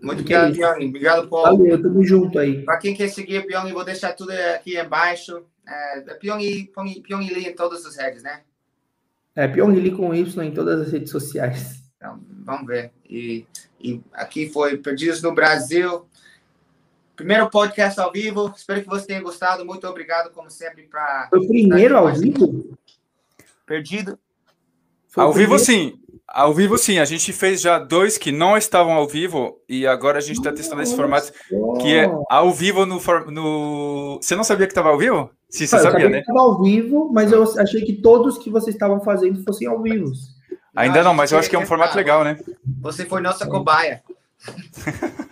S1: Muito obrigado, Pyong. Obrigado, Paulo.
S3: Valeu, tamo junto aí.
S1: Para quem quer seguir Pyong, vou deixar tudo aqui embaixo. É, Pyong, Pyong, Pyong Lee em todas as redes, né?
S3: É, Pyong Lee com Y em todas as redes sociais.
S1: Então, vamos ver. E, e aqui foi Perdidos no Brasil. Primeiro podcast ao vivo. Espero que você tenha gostado. Muito obrigado, como sempre, para.
S3: Foi o primeiro ao vivo?
S1: Perdido.
S2: Foi ao vivo, sim. Ao vivo, sim. A gente fez já dois que não estavam ao vivo e agora a gente está testando esse formato que é ao vivo no. no... Você não sabia que estava ao vivo?
S3: Sim, você ah, sabia, né? Estava ao vivo, mas eu achei que todos que vocês estavam fazendo fossem ao vivo.
S2: Ainda não, mas eu acho que é um formato legal, né?
S1: Você foi nossa cobaia. (laughs)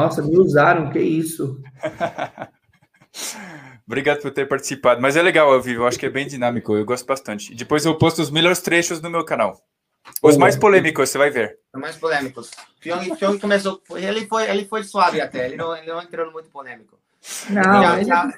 S3: Nossa, me usaram, que isso. (laughs)
S2: Obrigado por ter participado. Mas é legal ao vivo, eu acho que é bem dinâmico, eu gosto bastante. Depois eu posto os melhores trechos no meu canal. Os mais polêmicos, você vai ver.
S1: Os mais polêmicos. Pyong, Pyong começou. Ele foi, ele foi suave até, ele não, ele não entrou muito polêmico.
S3: Não, já, já...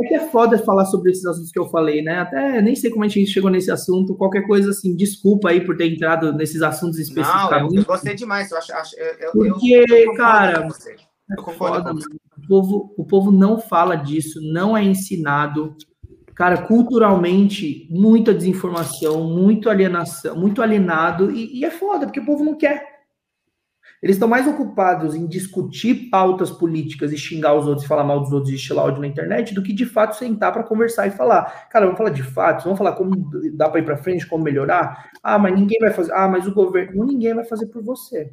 S3: É que é foda falar sobre esses assuntos que eu falei, né? Até nem sei como a gente chegou nesse assunto. Qualquer coisa assim, desculpa aí por ter entrado nesses assuntos específicos.
S1: Não, eu, eu gostei demais. Eu acho, acho eu,
S3: Porque, eu, eu cara, é foda, o povo, o povo não fala disso, não é ensinado. Cara, culturalmente, muita desinformação, muito alienação, muito alienado, e, e é foda, porque o povo não quer. Eles estão mais ocupados em discutir pautas políticas e xingar os outros, falar mal dos outros e estilar ódio na internet, do que de fato sentar para conversar e falar. Cara, vamos falar de fatos, vamos falar como dá para ir para frente, como melhorar. Ah, mas ninguém vai fazer. Ah, mas o governo. Ninguém vai fazer por você.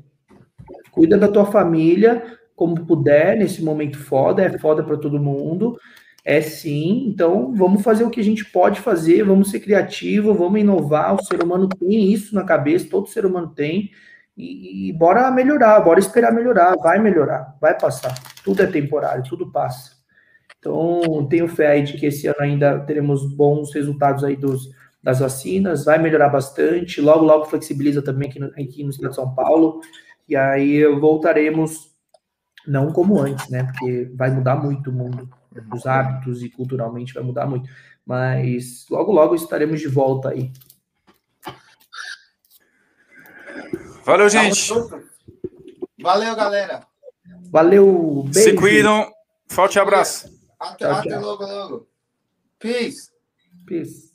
S3: Cuida da tua família como puder nesse momento foda, é foda para todo mundo. É sim, então vamos fazer o que a gente pode fazer, vamos ser criativo, vamos inovar. O ser humano tem isso na cabeça, todo ser humano tem. E, e, bora melhorar, bora esperar melhorar, vai melhorar, vai passar. Tudo é temporário, tudo passa. Então, tenho fé aí de que esse ano ainda teremos bons resultados aí dos, das vacinas, vai melhorar bastante. Logo, logo flexibiliza também aqui no, aqui no estado de São Paulo. E aí voltaremos, não como antes, né? Porque vai mudar muito o mundo, os hábitos e culturalmente vai mudar muito. Mas logo, logo estaremos de volta aí.
S2: Valeu, gente.
S1: Valeu, galera.
S3: Valeu.
S2: Beijo. Se cuidam. Forte abraço.
S1: Até, até logo, logo. Peace.
S3: Peace.